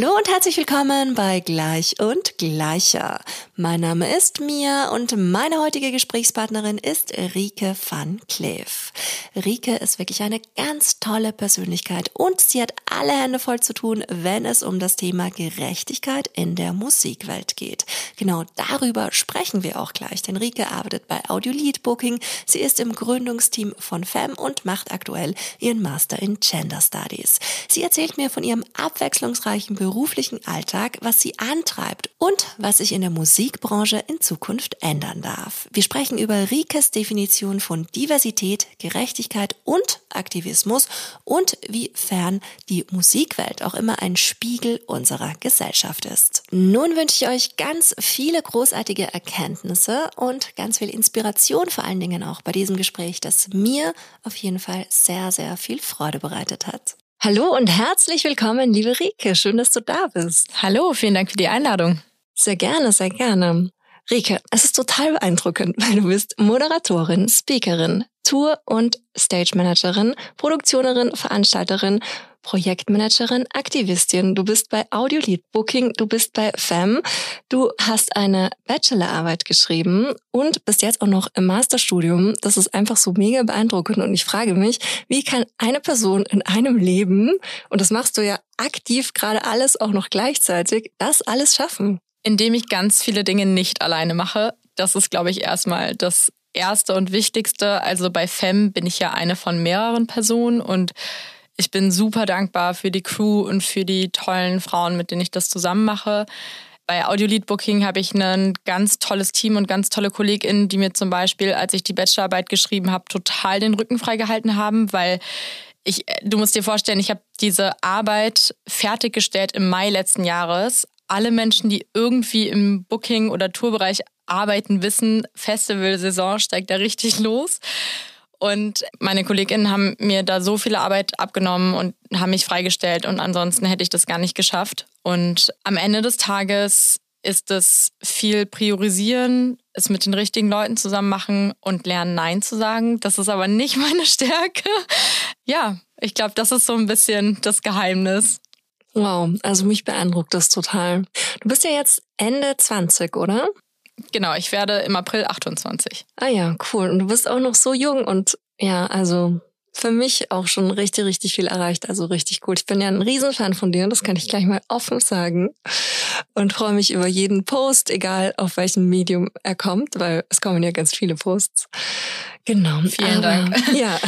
Hallo und herzlich willkommen bei Gleich und Gleicher. Mein Name ist Mia und meine heutige Gesprächspartnerin ist Rike van Kleef. Rike ist wirklich eine ganz tolle Persönlichkeit und sie hat alle Hände voll zu tun, wenn es um das Thema Gerechtigkeit in der Musikwelt geht. Genau darüber sprechen wir auch gleich, denn Rike arbeitet bei Audio Lead Booking. Sie ist im Gründungsteam von FEM und macht aktuell ihren Master in Gender Studies. Sie erzählt mir von ihrem abwechslungsreichen beruflichen Alltag, was sie antreibt und was sich in der Musikbranche in Zukunft ändern darf. Wir sprechen über Rikes Definition von Diversität, Gerechtigkeit und Aktivismus und wie fern die Musikwelt auch immer ein Spiegel unserer Gesellschaft ist. Nun wünsche ich euch ganz viele großartige Erkenntnisse und ganz viel Inspiration vor allen Dingen auch bei diesem Gespräch, das mir auf jeden Fall sehr, sehr viel Freude bereitet hat. Hallo und herzlich willkommen, liebe Rike. Schön, dass du da bist. Hallo, vielen Dank für die Einladung. Sehr gerne, sehr gerne. Rike, es ist total beeindruckend, weil du bist Moderatorin, Speakerin, Tour- und Stage-Managerin, Produktionerin, Veranstalterin Projektmanagerin, Aktivistin. Du bist bei Audio Lead Booking, du bist bei FEM, du hast eine Bachelorarbeit geschrieben und bist jetzt auch noch im Masterstudium. Das ist einfach so mega beeindruckend und ich frage mich, wie kann eine Person in einem Leben, und das machst du ja aktiv gerade alles auch noch gleichzeitig, das alles schaffen? Indem ich ganz viele Dinge nicht alleine mache. Das ist, glaube ich, erstmal das Erste und Wichtigste. Also bei FEM bin ich ja eine von mehreren Personen und ich bin super dankbar für die Crew und für die tollen Frauen, mit denen ich das zusammen mache. Bei Audio Booking habe ich ein ganz tolles Team und ganz tolle KollegInnen, die mir zum Beispiel, als ich die Bachelorarbeit geschrieben habe, total den Rücken freigehalten haben, weil ich, du musst dir vorstellen, ich habe diese Arbeit fertiggestellt im Mai letzten Jahres. Alle Menschen, die irgendwie im Booking- oder Tourbereich arbeiten, wissen, Festivalsaison steigt da richtig los. Und meine KollegInnen haben mir da so viele Arbeit abgenommen und haben mich freigestellt und ansonsten hätte ich das gar nicht geschafft. Und am Ende des Tages ist es viel priorisieren, es mit den richtigen Leuten zusammen machen und lernen, Nein zu sagen. Das ist aber nicht meine Stärke. Ja, ich glaube, das ist so ein bisschen das Geheimnis. Wow, also mich beeindruckt das total. Du bist ja jetzt Ende 20, oder? Genau, ich werde im April 28. Ah ja, cool. Und du bist auch noch so jung und ja, also für mich auch schon richtig, richtig viel erreicht. Also richtig gut. Ich bin ja ein Riesenfan von dir, das kann ich gleich mal offen sagen. Und freue mich über jeden Post, egal auf welchem Medium er kommt, weil es kommen ja ganz viele Posts. Genau. Vielen Aber, Dank. Ja.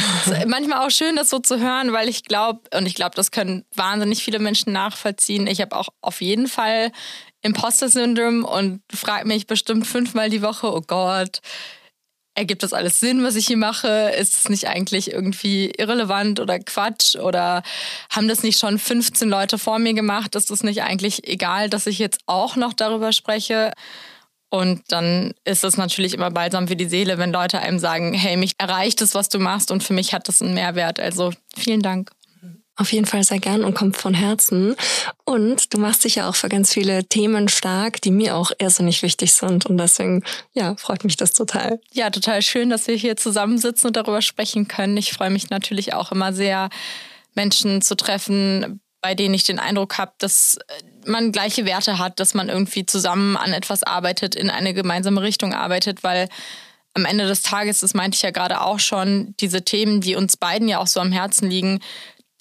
manchmal auch schön, das so zu hören, weil ich glaube, und ich glaube, das können wahnsinnig viele Menschen nachvollziehen. Ich habe auch auf jeden Fall Imposter-Syndrom und frage mich bestimmt fünfmal die Woche, oh Gott, ergibt das alles Sinn, was ich hier mache? Ist es nicht eigentlich irgendwie irrelevant oder Quatsch? Oder haben das nicht schon 15 Leute vor mir gemacht? Ist es nicht eigentlich egal, dass ich jetzt auch noch darüber spreche? Und dann ist es natürlich immer balsam für die Seele, wenn Leute einem sagen, hey, mich erreicht es, was du machst und für mich hat das einen Mehrwert. Also vielen Dank. Auf jeden Fall sehr gern und kommt von Herzen. Und du machst dich ja auch für ganz viele Themen stark, die mir auch irrsinnig wichtig sind. Und deswegen, ja, freut mich das total. Ja, total schön, dass wir hier zusammensitzen und darüber sprechen können. Ich freue mich natürlich auch immer sehr, Menschen zu treffen, bei denen ich den Eindruck habe, dass man gleiche Werte hat, dass man irgendwie zusammen an etwas arbeitet, in eine gemeinsame Richtung arbeitet, weil am Ende des Tages, das meinte ich ja gerade auch schon, diese Themen, die uns beiden ja auch so am Herzen liegen,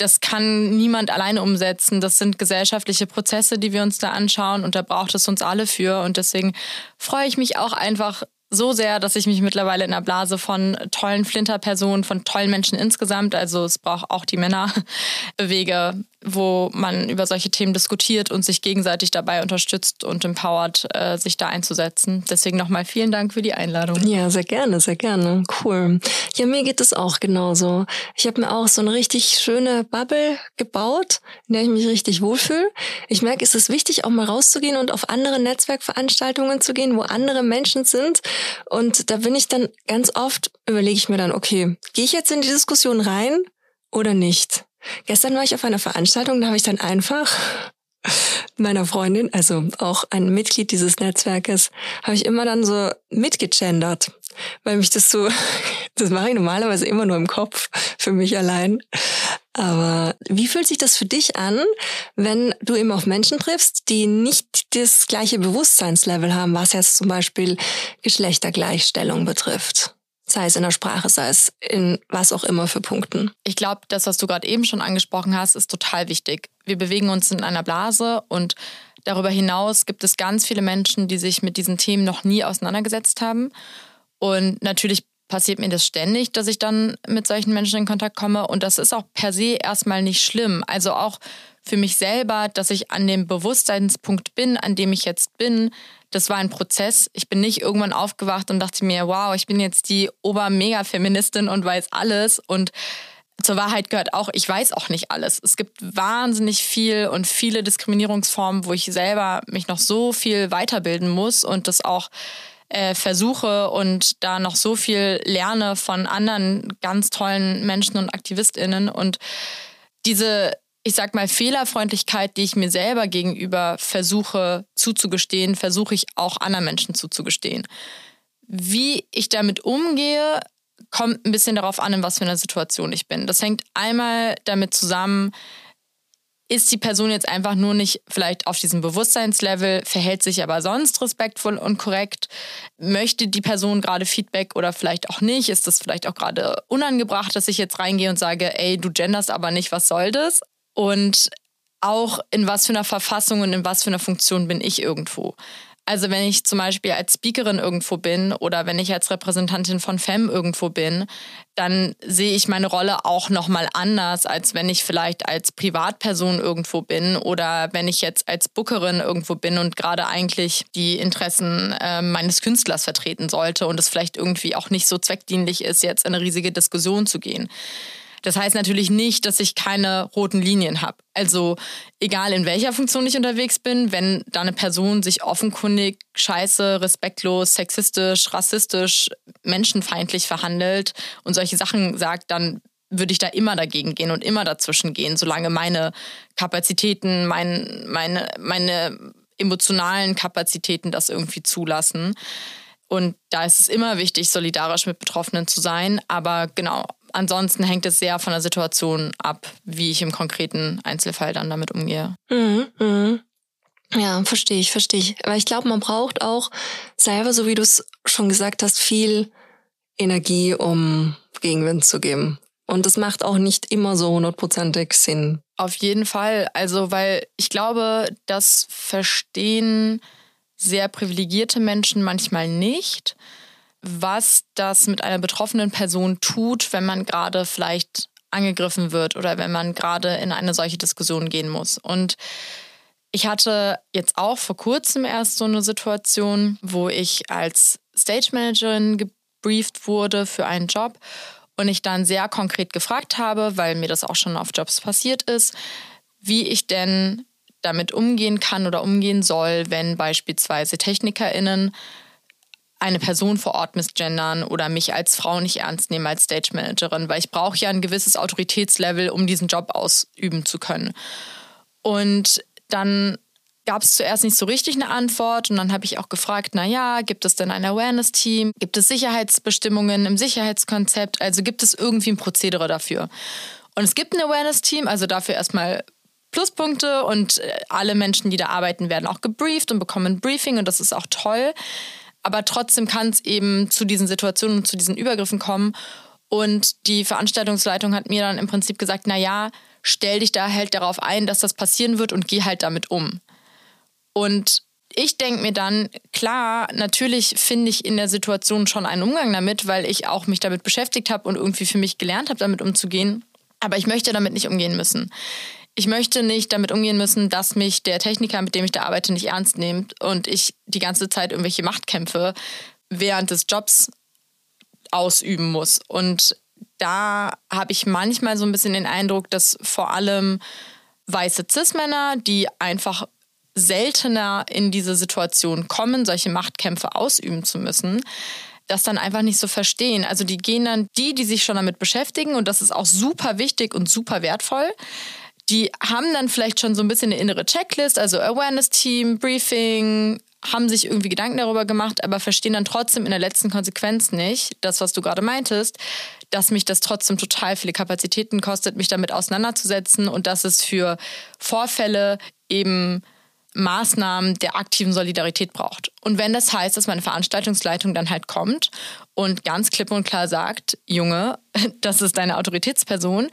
das kann niemand alleine umsetzen. Das sind gesellschaftliche Prozesse, die wir uns da anschauen und da braucht es uns alle für. Und deswegen freue ich mich auch einfach so sehr, dass ich mich mittlerweile in der Blase von tollen Flinterpersonen, von tollen Menschen insgesamt, also es braucht auch die Männer, bewege, wo man über solche Themen diskutiert und sich gegenseitig dabei unterstützt und empowert, äh, sich da einzusetzen. Deswegen nochmal vielen Dank für die Einladung. Ja, sehr gerne, sehr gerne. Cool. Ja, mir geht es auch genauso. Ich habe mir auch so eine richtig schöne Bubble gebaut, in der ich mich richtig wohlfühle. Ich merke, es ist wichtig, auch mal rauszugehen und auf andere Netzwerkveranstaltungen zu gehen, wo andere Menschen sind. Und da bin ich dann ganz oft, überlege ich mir dann, okay, gehe ich jetzt in die Diskussion rein oder nicht? Gestern war ich auf einer Veranstaltung, da habe ich dann einfach meiner Freundin, also auch ein Mitglied dieses Netzwerkes, habe ich immer dann so mitgegendert, weil mich das so, das mache ich normalerweise immer nur im Kopf für mich allein. Aber wie fühlt sich das für dich an, wenn du eben auf Menschen triffst, die nicht das gleiche Bewusstseinslevel haben, was jetzt zum Beispiel Geschlechtergleichstellung betrifft? Sei es in der Sprache, sei es in was auch immer für Punkten. Ich glaube, das, was du gerade eben schon angesprochen hast, ist total wichtig. Wir bewegen uns in einer Blase und darüber hinaus gibt es ganz viele Menschen, die sich mit diesen Themen noch nie auseinandergesetzt haben. Und natürlich passiert mir das ständig, dass ich dann mit solchen Menschen in Kontakt komme. Und das ist auch per se erstmal nicht schlimm. Also auch für mich selber, dass ich an dem Bewusstseinspunkt bin, an dem ich jetzt bin, das war ein Prozess. Ich bin nicht irgendwann aufgewacht und dachte mir, wow, ich bin jetzt die Ober-Mega-Feministin und weiß alles. Und zur Wahrheit gehört auch, ich weiß auch nicht alles. Es gibt wahnsinnig viel und viele Diskriminierungsformen, wo ich selber mich noch so viel weiterbilden muss und das auch äh, versuche und da noch so viel lerne von anderen ganz tollen Menschen und AktivistInnen. Und diese ich sag mal, Fehlerfreundlichkeit, die ich mir selber gegenüber versuche zuzugestehen, versuche ich auch anderen Menschen zuzugestehen. Wie ich damit umgehe, kommt ein bisschen darauf an, in was für einer Situation ich bin. Das hängt einmal damit zusammen, ist die Person jetzt einfach nur nicht vielleicht auf diesem Bewusstseinslevel, verhält sich aber sonst respektvoll und korrekt? Möchte die Person gerade Feedback oder vielleicht auch nicht? Ist das vielleicht auch gerade unangebracht, dass ich jetzt reingehe und sage, ey, du genderst aber nicht, was soll das? Und auch in was für einer Verfassung und in was für einer Funktion bin ich irgendwo. Also wenn ich zum Beispiel als Speakerin irgendwo bin oder wenn ich als Repräsentantin von FEM irgendwo bin, dann sehe ich meine Rolle auch nochmal anders, als wenn ich vielleicht als Privatperson irgendwo bin oder wenn ich jetzt als Bookerin irgendwo bin und gerade eigentlich die Interessen äh, meines Künstlers vertreten sollte und es vielleicht irgendwie auch nicht so zweckdienlich ist, jetzt in eine riesige Diskussion zu gehen. Das heißt natürlich nicht, dass ich keine roten Linien habe. Also egal in welcher Funktion ich unterwegs bin, wenn da eine Person sich offenkundig scheiße, respektlos, sexistisch, rassistisch, menschenfeindlich verhandelt und solche Sachen sagt, dann würde ich da immer dagegen gehen und immer dazwischen gehen, solange meine Kapazitäten, mein, meine, meine emotionalen Kapazitäten das irgendwie zulassen. Und da ist es immer wichtig, solidarisch mit Betroffenen zu sein. Aber genau, ansonsten hängt es sehr von der Situation ab, wie ich im konkreten Einzelfall dann damit umgehe. Mhm, mh. Ja, verstehe ich, verstehe ich. Aber ich glaube, man braucht auch selber, so wie du es schon gesagt hast, viel Energie, um Gegenwind zu geben. Und das macht auch nicht immer so hundertprozentig Sinn. Auf jeden Fall. Also, weil ich glaube, das verstehen sehr privilegierte Menschen manchmal nicht was das mit einer betroffenen Person tut, wenn man gerade vielleicht angegriffen wird oder wenn man gerade in eine solche Diskussion gehen muss. Und ich hatte jetzt auch vor kurzem erst so eine Situation, wo ich als Stage Managerin gebrieft wurde für einen Job und ich dann sehr konkret gefragt habe, weil mir das auch schon auf Jobs passiert ist, wie ich denn damit umgehen kann oder umgehen soll, wenn beispielsweise TechnikerInnen eine Person vor Ort misgendern oder mich als Frau nicht ernst nehmen als Stage Managerin, weil ich brauche ja ein gewisses Autoritätslevel, um diesen Job ausüben zu können. Und dann gab es zuerst nicht so richtig eine Antwort und dann habe ich auch gefragt, na ja, gibt es denn ein Awareness-Team? Gibt es Sicherheitsbestimmungen im Sicherheitskonzept? Also gibt es irgendwie ein Prozedere dafür? Und es gibt ein Awareness-Team, also dafür erstmal Pluspunkte und äh, alle Menschen, die da arbeiten, werden auch gebrieft und bekommen ein Briefing und das ist auch toll. Aber trotzdem kann es eben zu diesen Situationen und zu diesen Übergriffen kommen. Und die Veranstaltungsleitung hat mir dann im Prinzip gesagt, na ja, stell dich da halt darauf ein, dass das passieren wird und geh halt damit um. Und ich denke mir dann, klar, natürlich finde ich in der Situation schon einen Umgang damit, weil ich auch mich damit beschäftigt habe und irgendwie für mich gelernt habe, damit umzugehen. Aber ich möchte damit nicht umgehen müssen ich möchte nicht damit umgehen müssen, dass mich der Techniker, mit dem ich da arbeite, nicht ernst nimmt und ich die ganze Zeit irgendwelche Machtkämpfe während des Jobs ausüben muss. Und da habe ich manchmal so ein bisschen den Eindruck, dass vor allem weiße Cis-Männer, die einfach seltener in diese Situation kommen, solche Machtkämpfe ausüben zu müssen, das dann einfach nicht so verstehen. Also die gehen dann, die, die sich schon damit beschäftigen, und das ist auch super wichtig und super wertvoll, die haben dann vielleicht schon so ein bisschen eine innere Checklist, also Awareness-Team, Briefing, haben sich irgendwie Gedanken darüber gemacht, aber verstehen dann trotzdem in der letzten Konsequenz nicht, das, was du gerade meintest, dass mich das trotzdem total viele Kapazitäten kostet, mich damit auseinanderzusetzen und dass es für Vorfälle eben Maßnahmen der aktiven Solidarität braucht. Und wenn das heißt, dass meine Veranstaltungsleitung dann halt kommt und ganz klipp und klar sagt, Junge, das ist deine Autoritätsperson,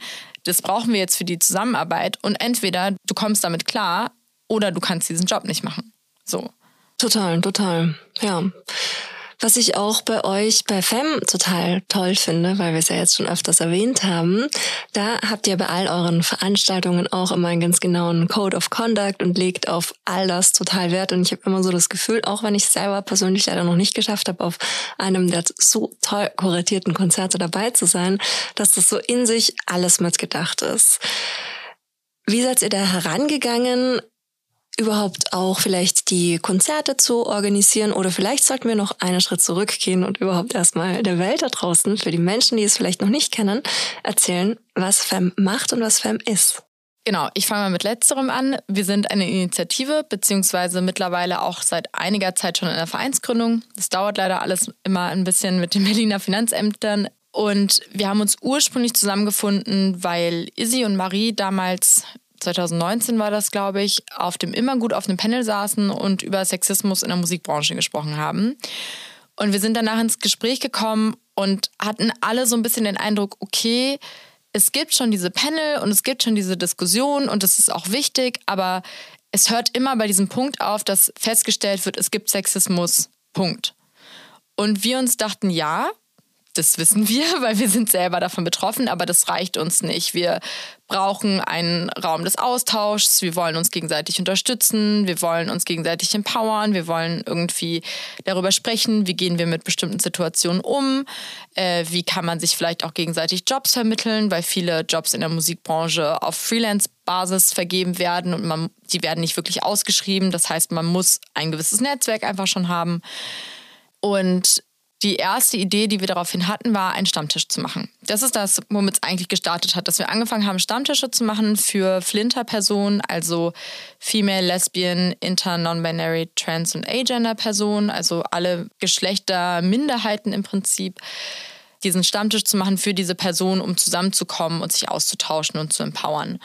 das brauchen wir jetzt für die Zusammenarbeit und entweder du kommst damit klar oder du kannst diesen Job nicht machen. So. Total, total. Ja. Was ich auch bei euch bei FEM total toll finde, weil wir es ja jetzt schon öfters erwähnt haben, da habt ihr bei all euren Veranstaltungen auch immer einen ganz genauen Code of Conduct und legt auf all das total Wert. Und ich habe immer so das Gefühl, auch wenn ich es selber persönlich leider noch nicht geschafft habe, auf einem der so toll kuratierten Konzerte dabei zu sein, dass das so in sich alles mitgedacht ist. Wie seid ihr da herangegangen? Überhaupt auch vielleicht die Konzerte zu organisieren oder vielleicht sollten wir noch einen Schritt zurückgehen und überhaupt erstmal der Welt da draußen, für die Menschen, die es vielleicht noch nicht kennen, erzählen, was FEM macht und was FEM ist. Genau, ich fange mal mit letzterem an. Wir sind eine Initiative, beziehungsweise mittlerweile auch seit einiger Zeit schon in der Vereinsgründung. Das dauert leider alles immer ein bisschen mit den Berliner Finanzämtern. Und wir haben uns ursprünglich zusammengefunden, weil Izzy und Marie damals 2019 war das, glaube ich, auf dem Immergut auf einem Panel saßen und über Sexismus in der Musikbranche gesprochen haben. Und wir sind danach ins Gespräch gekommen und hatten alle so ein bisschen den Eindruck, okay, es gibt schon diese Panel und es gibt schon diese Diskussion und das ist auch wichtig, aber es hört immer bei diesem Punkt auf, dass festgestellt wird, es gibt Sexismus. Punkt. Und wir uns dachten, ja, das wissen wir, weil wir sind selber davon betroffen, aber das reicht uns nicht. Wir brauchen einen Raum des Austauschs, wir wollen uns gegenseitig unterstützen, wir wollen uns gegenseitig empowern, wir wollen irgendwie darüber sprechen, wie gehen wir mit bestimmten Situationen um, äh, wie kann man sich vielleicht auch gegenseitig Jobs vermitteln, weil viele Jobs in der Musikbranche auf Freelance-Basis vergeben werden und man, die werden nicht wirklich ausgeschrieben. Das heißt, man muss ein gewisses Netzwerk einfach schon haben. Und die erste Idee, die wir daraufhin hatten, war, einen Stammtisch zu machen. Das ist das, womit es eigentlich gestartet hat, dass wir angefangen haben, Stammtische zu machen für Flinter-Personen, also Female, Lesbian, Inter, Non-Binary, Trans und Agender-Personen, also alle Geschlechter-Minderheiten im Prinzip diesen Stammtisch zu machen für diese Personen, um zusammenzukommen und sich auszutauschen und zu empowern.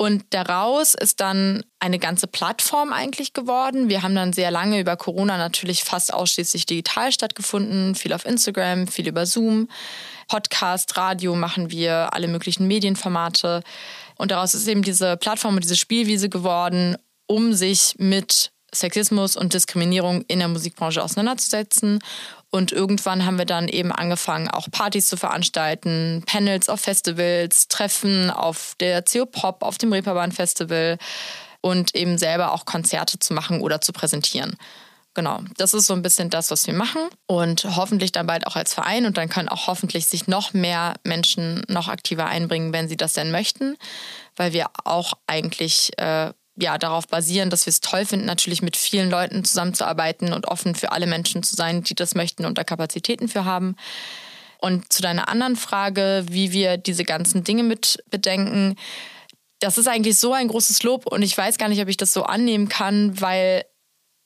Und daraus ist dann eine ganze Plattform eigentlich geworden. Wir haben dann sehr lange über Corona natürlich fast ausschließlich digital stattgefunden, viel auf Instagram, viel über Zoom. Podcast, Radio machen wir, alle möglichen Medienformate. Und daraus ist eben diese Plattform und diese Spielwiese geworden, um sich mit Sexismus und Diskriminierung in der Musikbranche auseinanderzusetzen und irgendwann haben wir dann eben angefangen, auch Partys zu veranstalten, Panels auf Festivals, Treffen auf der CO Pop, auf dem Reeperbahn Festival und eben selber auch Konzerte zu machen oder zu präsentieren. Genau, das ist so ein bisschen das, was wir machen und hoffentlich dann bald auch als Verein und dann können auch hoffentlich sich noch mehr Menschen noch aktiver einbringen, wenn sie das denn möchten, weil wir auch eigentlich äh, ja, darauf basieren, dass wir es toll finden, natürlich mit vielen Leuten zusammenzuarbeiten und offen für alle Menschen zu sein, die das möchten und da Kapazitäten für haben. Und zu deiner anderen Frage, wie wir diese ganzen Dinge mit bedenken, das ist eigentlich so ein großes Lob und ich weiß gar nicht, ob ich das so annehmen kann, weil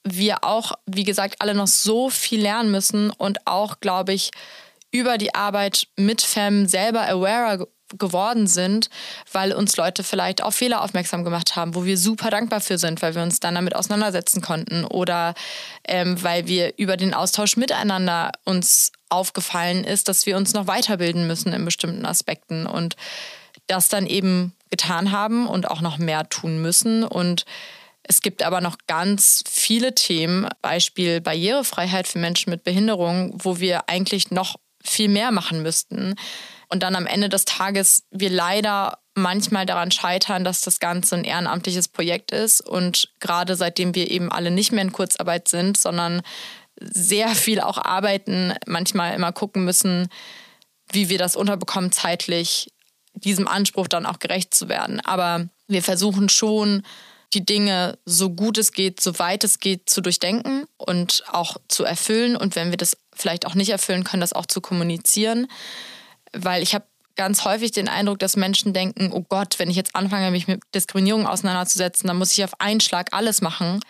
wir auch, wie gesagt, alle noch so viel lernen müssen und auch, glaube ich, über die Arbeit mit FEM selber awarer geworden sind, weil uns Leute vielleicht auf Fehler aufmerksam gemacht haben, wo wir super dankbar für sind, weil wir uns dann damit auseinandersetzen konnten oder ähm, weil wir über den Austausch miteinander uns aufgefallen ist, dass wir uns noch weiterbilden müssen in bestimmten Aspekten und das dann eben getan haben und auch noch mehr tun müssen. Und es gibt aber noch ganz viele Themen, Beispiel Barrierefreiheit für Menschen mit Behinderung, wo wir eigentlich noch viel mehr machen müssten und dann am Ende des Tages wir leider manchmal daran scheitern, dass das Ganze ein ehrenamtliches Projekt ist und gerade seitdem wir eben alle nicht mehr in Kurzarbeit sind, sondern sehr viel auch arbeiten, manchmal immer gucken müssen, wie wir das unterbekommen zeitlich, diesem Anspruch dann auch gerecht zu werden. Aber wir versuchen schon, die Dinge so gut es geht, so weit es geht, zu durchdenken und auch zu erfüllen. Und wenn wir das vielleicht auch nicht erfüllen können, das auch zu kommunizieren weil ich habe ganz häufig den Eindruck, dass Menschen denken, oh Gott, wenn ich jetzt anfange, mich mit Diskriminierung auseinanderzusetzen, dann muss ich auf einen Schlag alles machen.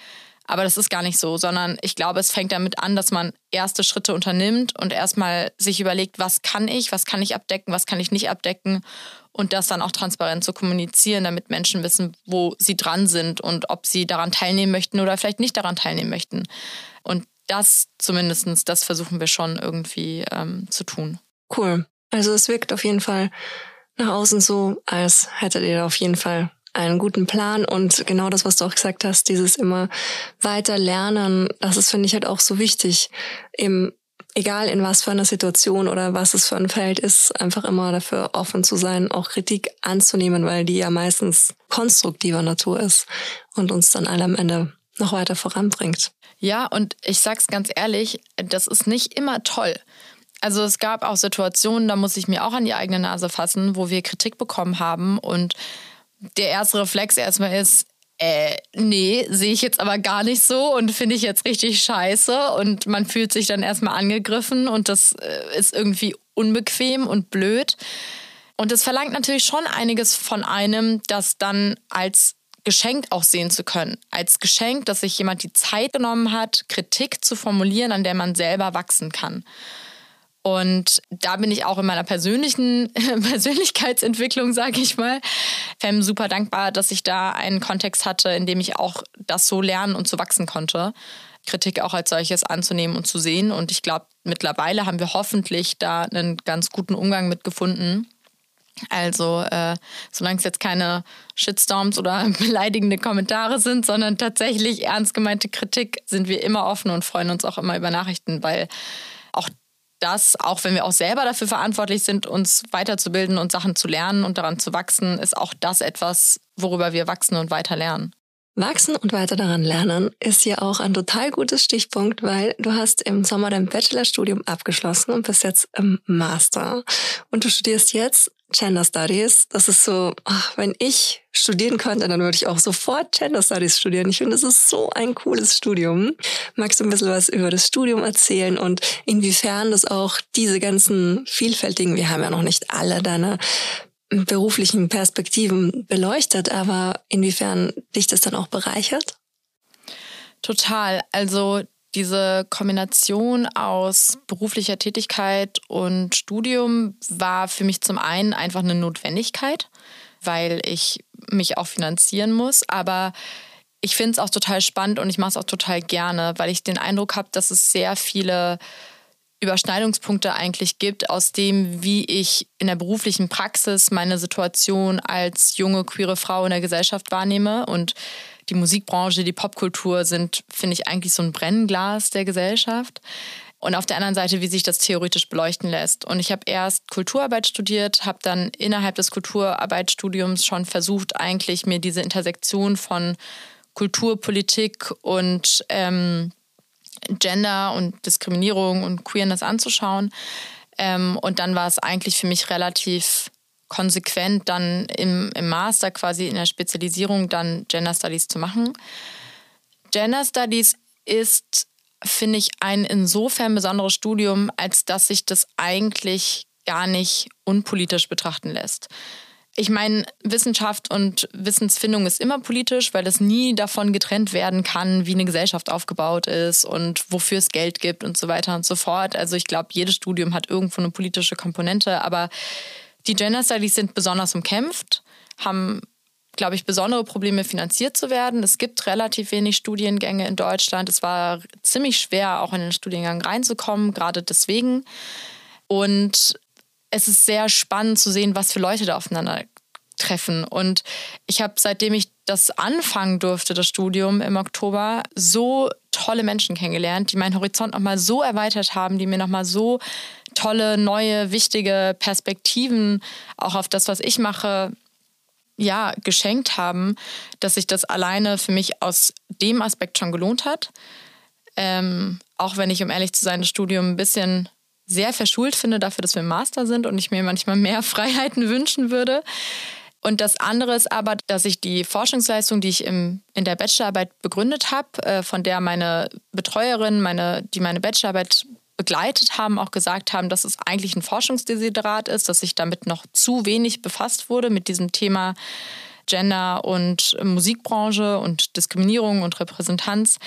Aber das ist gar nicht so, sondern ich glaube, es fängt damit an, dass man erste Schritte unternimmt und erstmal sich überlegt, was kann ich, was kann ich abdecken, was kann ich nicht abdecken und das dann auch transparent zu kommunizieren, damit Menschen wissen, wo sie dran sind und ob sie daran teilnehmen möchten oder vielleicht nicht daran teilnehmen möchten. Und das zumindest, das versuchen wir schon irgendwie ähm, zu tun. Cool. Also es wirkt auf jeden Fall nach außen so, als hättet ihr auf jeden Fall einen guten Plan und genau das, was du auch gesagt hast, dieses immer weiter lernen, das ist, finde ich, halt auch so wichtig. Eben, egal in was für einer Situation oder was es für ein Feld ist, einfach immer dafür offen zu sein, auch Kritik anzunehmen, weil die ja meistens konstruktiver Natur ist und uns dann alle am Ende noch weiter voranbringt. Ja, und ich sag's ganz ehrlich, das ist nicht immer toll. Also es gab auch Situationen, da muss ich mir auch an die eigene Nase fassen, wo wir Kritik bekommen haben und der erste Reflex erstmal ist, äh, nee, sehe ich jetzt aber gar nicht so und finde ich jetzt richtig scheiße und man fühlt sich dann erstmal angegriffen und das äh, ist irgendwie unbequem und blöd. Und es verlangt natürlich schon einiges von einem, das dann als Geschenk auch sehen zu können. Als Geschenk, dass sich jemand die Zeit genommen hat, Kritik zu formulieren, an der man selber wachsen kann. Und da bin ich auch in meiner persönlichen Persönlichkeitsentwicklung, sage ich mal, Fem super dankbar, dass ich da einen Kontext hatte, in dem ich auch das so lernen und so wachsen konnte. Kritik auch als solches anzunehmen und zu sehen. Und ich glaube, mittlerweile haben wir hoffentlich da einen ganz guten Umgang mit gefunden. Also, äh, solange es jetzt keine Shitstorms oder beleidigende Kommentare sind, sondern tatsächlich ernst gemeinte Kritik, sind wir immer offen und freuen uns auch immer über Nachrichten, weil auch das, auch wenn wir auch selber dafür verantwortlich sind, uns weiterzubilden und Sachen zu lernen und daran zu wachsen, ist auch das etwas, worüber wir wachsen und weiter lernen. Wachsen und weiter daran lernen ist ja auch ein total gutes Stichpunkt, weil du hast im Sommer dein Bachelorstudium abgeschlossen und bist jetzt im Master. Und du studierst jetzt Gender Studies. Das ist so, ach, wenn ich studieren könnte, dann würde ich auch sofort Gender Studies studieren. Ich finde, das ist so ein cooles Studium. Magst du ein bisschen was über das Studium erzählen und inwiefern das auch diese ganzen vielfältigen, wir haben ja noch nicht alle deine beruflichen Perspektiven beleuchtet, aber inwiefern dich das dann auch bereichert? Total. Also diese Kombination aus beruflicher Tätigkeit und Studium war für mich zum einen einfach eine Notwendigkeit, weil ich mich auch finanzieren muss. Aber ich finde es auch total spannend und ich mache es auch total gerne, weil ich den Eindruck habe, dass es sehr viele Überschneidungspunkte eigentlich gibt aus dem, wie ich in der beruflichen Praxis meine Situation als junge queere Frau in der Gesellschaft wahrnehme und die Musikbranche, die Popkultur sind, finde ich, eigentlich so ein Brennglas der Gesellschaft. Und auf der anderen Seite, wie sich das theoretisch beleuchten lässt. Und ich habe erst Kulturarbeit studiert, habe dann innerhalb des Kulturarbeitsstudiums schon versucht, eigentlich mir diese Intersektion von Kultur, Politik und ähm, Gender und Diskriminierung und Queerness anzuschauen. Ähm, und dann war es eigentlich für mich relativ konsequent dann im, im Master quasi in der Spezialisierung dann Gender Studies zu machen. Gender Studies ist, finde ich, ein insofern besonderes Studium, als dass sich das eigentlich gar nicht unpolitisch betrachten lässt. Ich meine, Wissenschaft und Wissensfindung ist immer politisch, weil es nie davon getrennt werden kann, wie eine Gesellschaft aufgebaut ist und wofür es Geld gibt und so weiter und so fort. Also ich glaube, jedes Studium hat irgendwo eine politische Komponente, aber die Gender Studies sind besonders umkämpft, haben, glaube ich, besondere Probleme finanziert zu werden. Es gibt relativ wenig Studiengänge in Deutschland. Es war ziemlich schwer, auch in den Studiengang reinzukommen, gerade deswegen. Und es ist sehr spannend zu sehen, was für Leute da aufeinander treffen. Und ich habe, seitdem ich das anfangen durfte, das Studium im Oktober, so tolle Menschen kennengelernt, die meinen Horizont nochmal so erweitert haben, die mir nochmal so tolle, neue, wichtige Perspektiven auch auf das, was ich mache, ja, geschenkt haben, dass sich das alleine für mich aus dem Aspekt schon gelohnt hat. Ähm, auch wenn ich, um ehrlich zu sein, das Studium ein bisschen sehr verschult finde dafür, dass wir im Master sind und ich mir manchmal mehr Freiheiten wünschen würde. Und das andere ist aber, dass ich die Forschungsleistung, die ich im, in der Bachelorarbeit begründet habe, äh, von der meine Betreuerin, meine, die meine Bachelorarbeit begleitet haben, auch gesagt haben, dass es eigentlich ein Forschungsdesiderat ist, dass sich damit noch zu wenig befasst wurde mit diesem Thema Gender und Musikbranche und Diskriminierung und Repräsentanz,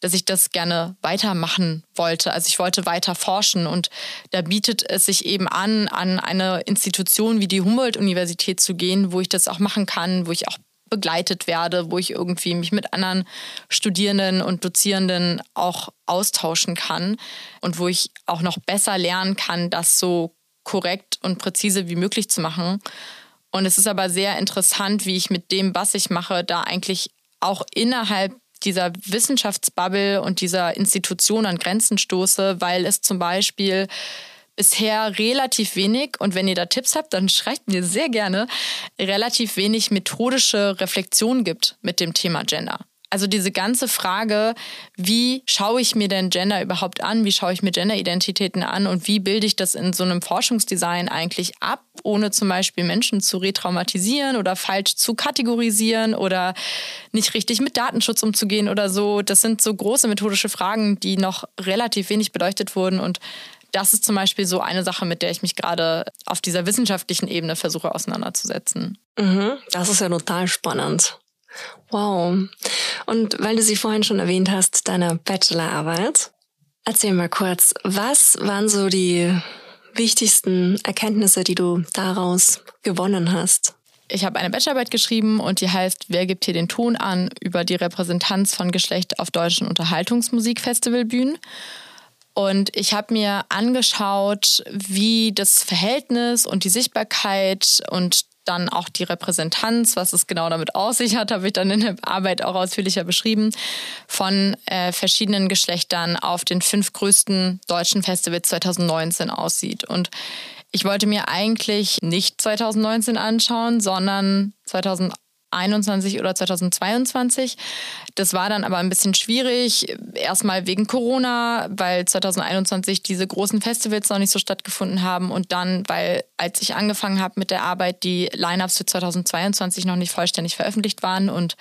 dass ich das gerne weitermachen wollte. Also ich wollte weiter forschen und da bietet es sich eben an, an eine Institution wie die Humboldt-Universität zu gehen, wo ich das auch machen kann, wo ich auch begleitet werde, wo ich irgendwie mich mit anderen Studierenden und Dozierenden auch austauschen kann und wo ich auch noch besser lernen kann, das so korrekt und präzise wie möglich zu machen. Und es ist aber sehr interessant, wie ich mit dem, was ich mache, da eigentlich auch innerhalb dieser Wissenschaftsbubble und dieser Institution an Grenzen stoße, weil es zum Beispiel bisher relativ wenig, und wenn ihr da Tipps habt, dann schreibt mir sehr gerne, relativ wenig methodische Reflexion gibt mit dem Thema Gender. Also diese ganze Frage, wie schaue ich mir denn Gender überhaupt an, wie schaue ich mir Genderidentitäten an und wie bilde ich das in so einem Forschungsdesign eigentlich ab, ohne zum Beispiel Menschen zu retraumatisieren oder falsch zu kategorisieren oder nicht richtig mit Datenschutz umzugehen oder so. Das sind so große methodische Fragen, die noch relativ wenig beleuchtet wurden und das ist zum Beispiel so eine Sache, mit der ich mich gerade auf dieser wissenschaftlichen Ebene versuche auseinanderzusetzen. Mhm, das ist ja total spannend. Wow. Und weil du sie vorhin schon erwähnt hast, deine Bachelorarbeit, erzähl mal kurz, was waren so die wichtigsten Erkenntnisse, die du daraus gewonnen hast? Ich habe eine Bachelorarbeit geschrieben und die heißt Wer gibt hier den Ton an über die Repräsentanz von Geschlecht auf deutschen Unterhaltungsmusikfestivalbühnen. Und ich habe mir angeschaut, wie das Verhältnis und die Sichtbarkeit und dann auch die Repräsentanz, was es genau damit aus sich hat, habe ich dann in der Arbeit auch ausführlicher beschrieben, von äh, verschiedenen Geschlechtern auf den fünf größten deutschen Festivals 2019 aussieht. Und ich wollte mir eigentlich nicht 2019 anschauen, sondern 2018 2021 oder 2022. Das war dann aber ein bisschen schwierig. Erstmal wegen Corona, weil 2021 diese großen Festivals noch nicht so stattgefunden haben und dann, weil als ich angefangen habe mit der Arbeit, die Lineups für 2022 noch nicht vollständig veröffentlicht waren und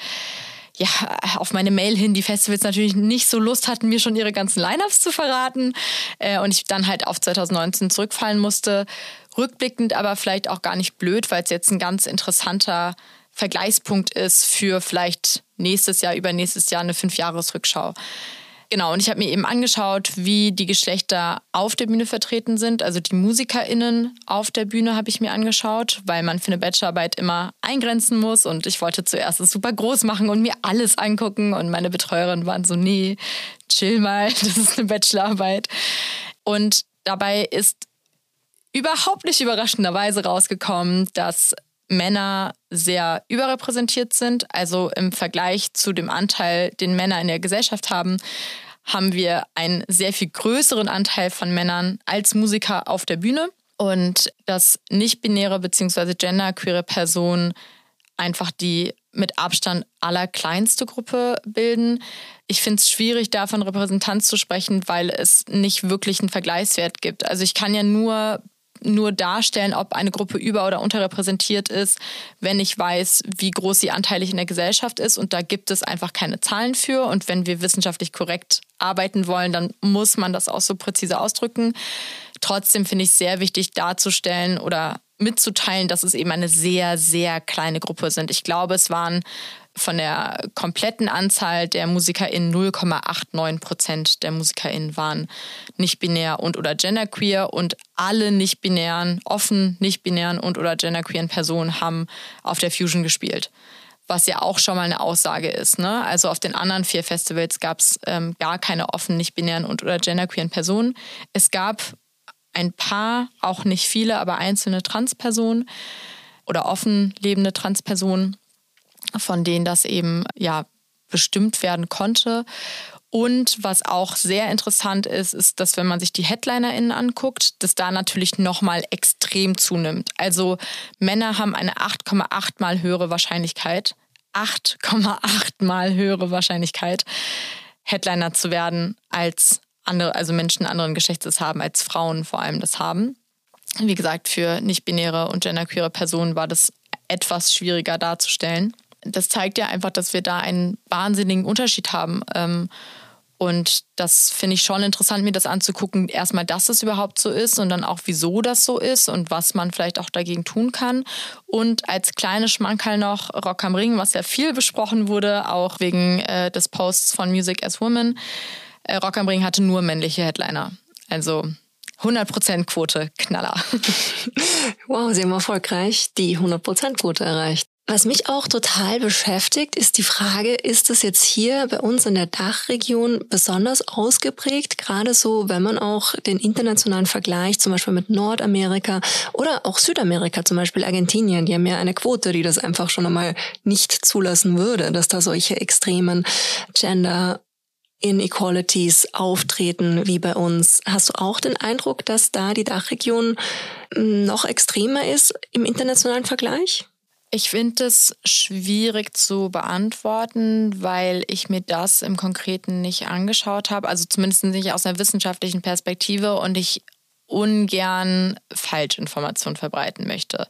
ja, auf meine Mail hin die Festivals natürlich nicht so Lust hatten, mir schon ihre ganzen Lineups zu verraten äh, und ich dann halt auf 2019 zurückfallen musste. Rückblickend aber vielleicht auch gar nicht blöd, weil es jetzt ein ganz interessanter Vergleichspunkt ist für vielleicht nächstes Jahr, übernächstes Jahr eine Fünfjahresrückschau. Genau, und ich habe mir eben angeschaut, wie die Geschlechter auf der Bühne vertreten sind. Also die MusikerInnen auf der Bühne habe ich mir angeschaut, weil man für eine Bachelorarbeit immer eingrenzen muss. Und ich wollte zuerst es super groß machen und mir alles angucken. Und meine Betreuerinnen waren so, nee, chill mal, das ist eine Bachelorarbeit. Und dabei ist überhaupt nicht überraschenderweise rausgekommen, dass Männer sehr überrepräsentiert sind. Also im Vergleich zu dem Anteil, den Männer in der Gesellschaft haben, haben wir einen sehr viel größeren Anteil von Männern als Musiker auf der Bühne. Und dass nicht-binäre bzw. genderqueere Personen einfach die mit Abstand allerkleinste Gruppe bilden. Ich finde es schwierig, da von Repräsentanz zu sprechen, weil es nicht wirklich einen Vergleichswert gibt. Also ich kann ja nur nur darstellen, ob eine Gruppe über- oder unterrepräsentiert ist, wenn ich weiß, wie groß sie anteilig in der Gesellschaft ist. Und da gibt es einfach keine Zahlen für. Und wenn wir wissenschaftlich korrekt arbeiten wollen, dann muss man das auch so präzise ausdrücken. Trotzdem finde ich es sehr wichtig darzustellen oder mitzuteilen, dass es eben eine sehr, sehr kleine Gruppe sind. Ich glaube, es waren von der kompletten Anzahl der MusikerInnen 0,89 Prozent der MusikerInnen waren nicht-binär und oder genderqueer und alle nicht-binären, offen nicht-binären und oder genderqueeren Personen haben auf der Fusion gespielt. Was ja auch schon mal eine Aussage ist. Ne? Also auf den anderen vier Festivals gab es ähm, gar keine offen nicht-binären und oder genderqueeren Personen. Es gab ein paar, auch nicht viele, aber einzelne Transpersonen oder offen lebende Transpersonen von denen das eben ja bestimmt werden konnte. Und was auch sehr interessant ist, ist, dass wenn man sich die HeadlinerInnen anguckt, dass da natürlich nochmal extrem zunimmt. Also Männer haben eine 8,8 mal höhere Wahrscheinlichkeit, 8,8 mal höhere Wahrscheinlichkeit, Headliner zu werden, als andere, also Menschen anderen Geschlechtes haben, als Frauen vor allem das haben. Wie gesagt, für nicht-binäre und genderqueere Personen war das etwas schwieriger darzustellen das zeigt ja einfach, dass wir da einen wahnsinnigen Unterschied haben. Ähm, Und das finde ich schon interessant, mir das anzugucken. Erstmal, dass es überhaupt so ist und dann auch, wieso das so ist und was man vielleicht auch dagegen tun kann. Und als kleine Schmankerl noch Rock am Ring, was ja viel besprochen wurde, auch wegen äh, des Posts von Music as Women. Äh, Rock am Ring hatte nur männliche Headliner. Also 100% Quote, Knaller. Wow, Sie haben erfolgreich die 100% Quote erreicht. Was mich auch total beschäftigt, ist die Frage, ist es jetzt hier bei uns in der Dachregion besonders ausgeprägt, gerade so, wenn man auch den internationalen Vergleich zum Beispiel mit Nordamerika oder auch Südamerika, zum Beispiel Argentinien, die haben ja eine Quote, die das einfach schon einmal nicht zulassen würde, dass da solche extremen Gender Inequalities auftreten wie bei uns. Hast du auch den Eindruck, dass da die Dachregion noch extremer ist im internationalen Vergleich? Ich finde es schwierig zu beantworten, weil ich mir das im Konkreten nicht angeschaut habe, also zumindest nicht aus einer wissenschaftlichen Perspektive. Und ich ungern Falschinformationen verbreiten möchte.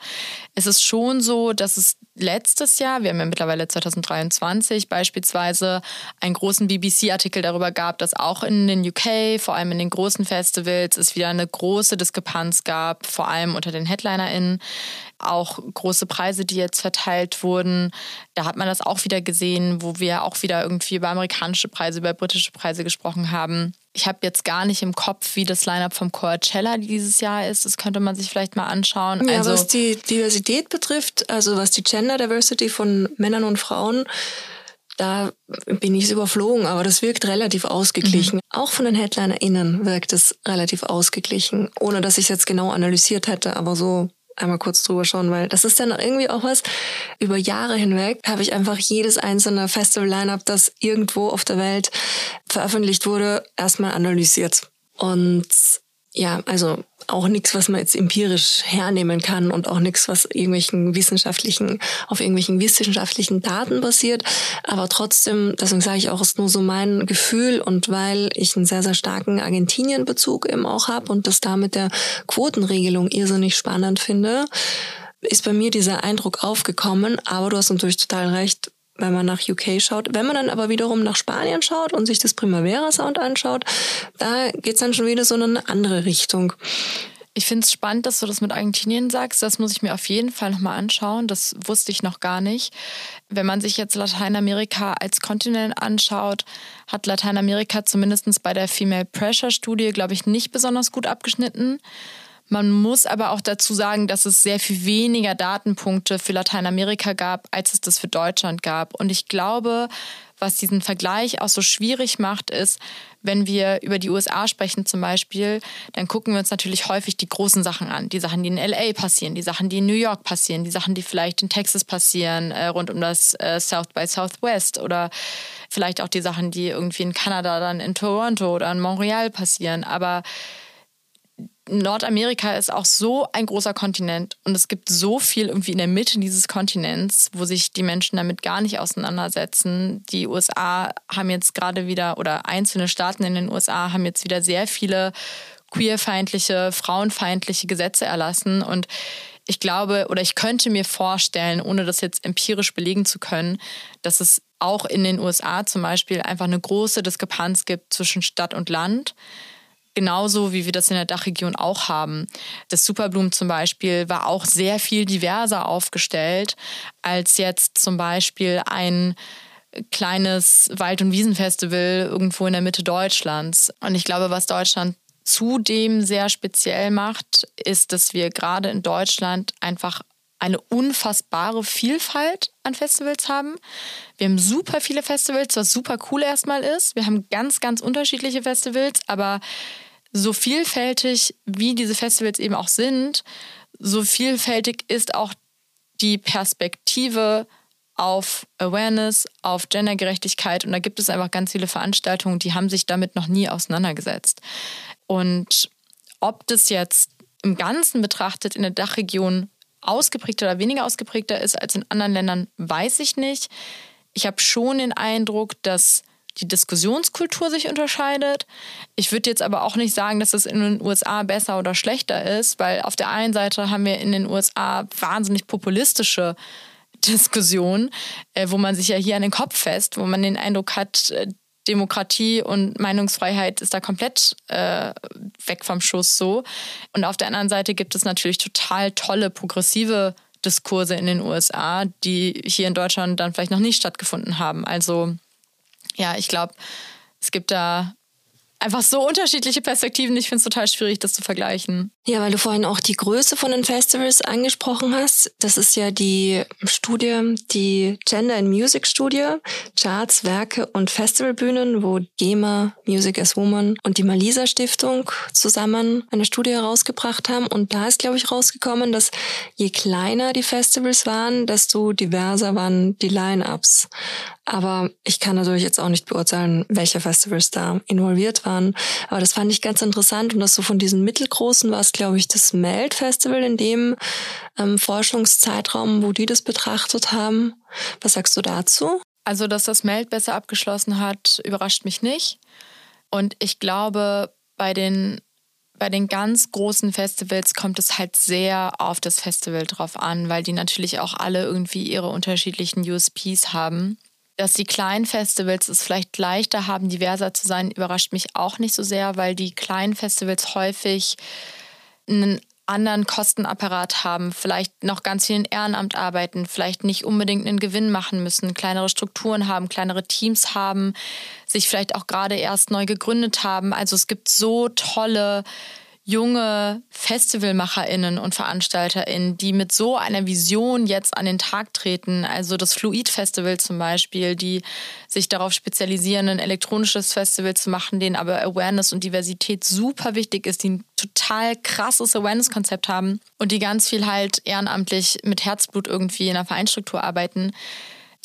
Es ist schon so, dass es letztes Jahr, wir haben ja mittlerweile 2023 beispielsweise einen großen BBC-Artikel darüber gab, dass auch in den UK, vor allem in den großen Festivals, es wieder eine große Diskrepanz gab, vor allem unter den HeadlinerInnen. Auch große Preise, die jetzt verteilt wurden. Da hat man das auch wieder gesehen, wo wir auch wieder irgendwie über amerikanische Preise, über britische Preise gesprochen haben. Ich habe jetzt gar nicht im Kopf, wie das Line-up vom Coachella dieses Jahr ist. Das könnte man sich vielleicht mal anschauen. Ja, also, was die Diversität betrifft, also was die Gender Diversity von Männern und Frauen, da bin ich es überflogen, aber das wirkt relativ ausgeglichen. Mhm. Auch von den HeadlinerInnen wirkt es relativ ausgeglichen, ohne dass ich es jetzt genau analysiert hätte, aber so einmal kurz drüber schauen, weil das ist dann irgendwie auch was, über Jahre hinweg habe ich einfach jedes einzelne Festival-Line-Up, das irgendwo auf der Welt veröffentlicht wurde, erstmal analysiert. Und ja, also auch nichts, was man jetzt empirisch hernehmen kann und auch nichts, was irgendwelchen wissenschaftlichen, auf irgendwelchen wissenschaftlichen Daten basiert. Aber trotzdem, deswegen sage ich auch, ist nur so mein Gefühl und weil ich einen sehr, sehr starken Argentinien-Bezug eben auch habe und das da mit der Quotenregelung irrsinnig spannend finde, ist bei mir dieser Eindruck aufgekommen. Aber du hast natürlich total recht, wenn man nach UK schaut. Wenn man dann aber wiederum nach Spanien schaut und sich das Primavera Sound anschaut, da geht's dann schon wieder so in eine andere Richtung. Ich finde es spannend, dass du das mit Argentinien sagst. Das muss ich mir auf jeden Fall nochmal anschauen. Das wusste ich noch gar nicht. Wenn man sich jetzt Lateinamerika als Kontinent anschaut, hat Lateinamerika zumindest bei der Female Pressure Studie, glaube ich, nicht besonders gut abgeschnitten. Man muss aber auch dazu sagen, dass es sehr viel weniger Datenpunkte für Lateinamerika gab, als es das für Deutschland gab. Und ich glaube, was diesen Vergleich auch so schwierig macht, ist, wenn wir über die USA sprechen zum Beispiel, dann gucken wir uns natürlich häufig die großen Sachen an. Die Sachen, die in LA passieren, die Sachen, die in New York passieren, die Sachen, die vielleicht in Texas passieren, äh, rund um das äh, South by Southwest oder vielleicht auch die Sachen, die irgendwie in Kanada dann in Toronto oder in Montreal passieren. Aber Nordamerika ist auch so ein großer Kontinent und es gibt so viel irgendwie in der Mitte dieses Kontinents, wo sich die Menschen damit gar nicht auseinandersetzen. Die USA haben jetzt gerade wieder, oder einzelne Staaten in den USA haben jetzt wieder sehr viele queerfeindliche, frauenfeindliche Gesetze erlassen und ich glaube oder ich könnte mir vorstellen, ohne das jetzt empirisch belegen zu können, dass es auch in den USA zum Beispiel einfach eine große Diskrepanz gibt zwischen Stadt und Land genauso wie wir das in der Dachregion auch haben. Das Superblumen zum Beispiel war auch sehr viel diverser aufgestellt als jetzt zum Beispiel ein kleines Wald- und Wiesenfestival irgendwo in der Mitte Deutschlands. Und ich glaube, was Deutschland zudem sehr speziell macht, ist, dass wir gerade in Deutschland einfach eine unfassbare Vielfalt an Festivals haben. Wir haben super viele Festivals, was super cool erstmal ist. Wir haben ganz, ganz unterschiedliche Festivals, aber so vielfältig wie diese Festivals eben auch sind, so vielfältig ist auch die Perspektive auf Awareness, auf Gendergerechtigkeit. Und da gibt es einfach ganz viele Veranstaltungen, die haben sich damit noch nie auseinandergesetzt. Und ob das jetzt im Ganzen betrachtet in der Dachregion ausgeprägter oder weniger ausgeprägter ist als in anderen Ländern, weiß ich nicht. Ich habe schon den Eindruck, dass die Diskussionskultur sich unterscheidet. Ich würde jetzt aber auch nicht sagen, dass es in den USA besser oder schlechter ist, weil auf der einen Seite haben wir in den USA wahnsinnig populistische Diskussionen, äh, wo man sich ja hier an den Kopf fest, wo man den Eindruck hat, äh, Demokratie und Meinungsfreiheit ist da komplett äh, weg vom Schuss so. Und auf der anderen Seite gibt es natürlich total tolle, progressive Diskurse in den USA, die hier in Deutschland dann vielleicht noch nicht stattgefunden haben. Also ja, ich glaube, es gibt da einfach so unterschiedliche Perspektiven. Ich finde es total schwierig, das zu vergleichen. Ja, weil du vorhin auch die Größe von den Festivals angesprochen hast. Das ist ja die Studie, die Gender in Music Studie, Charts, Werke und Festivalbühnen, wo GEMA, Music as Woman und die Malisa Stiftung zusammen eine Studie herausgebracht haben. Und da ist, glaube ich, rausgekommen, dass je kleiner die Festivals waren, desto diverser waren die Line-Ups. Aber ich kann natürlich jetzt auch nicht beurteilen, welche Festivals da involviert waren. Aber das fand ich ganz interessant und das so von diesen mittelgroßen war es glaube ich, das Melt-Festival in dem ähm, Forschungszeitraum, wo die das betrachtet haben. Was sagst du dazu? Also, dass das Melt besser abgeschlossen hat, überrascht mich nicht. Und ich glaube, bei den, bei den ganz großen Festivals kommt es halt sehr auf das Festival drauf an, weil die natürlich auch alle irgendwie ihre unterschiedlichen USPs haben. Dass die kleinen Festivals es vielleicht leichter haben, diverser zu sein, überrascht mich auch nicht so sehr, weil die kleinen Festivals häufig einen anderen Kostenapparat haben, vielleicht noch ganz viel in Ehrenamt arbeiten, vielleicht nicht unbedingt einen Gewinn machen müssen, kleinere Strukturen haben, kleinere Teams haben, sich vielleicht auch gerade erst neu gegründet haben. Also es gibt so tolle junge FestivalmacherInnen und VeranstalterInnen, die mit so einer Vision jetzt an den Tag treten. Also das Fluid Festival zum Beispiel, die sich darauf spezialisieren, ein elektronisches Festival zu machen, denen aber Awareness und Diversität super wichtig ist, die ein total krasses Awareness-Konzept haben und die ganz viel halt ehrenamtlich mit Herzblut irgendwie in der Vereinsstruktur arbeiten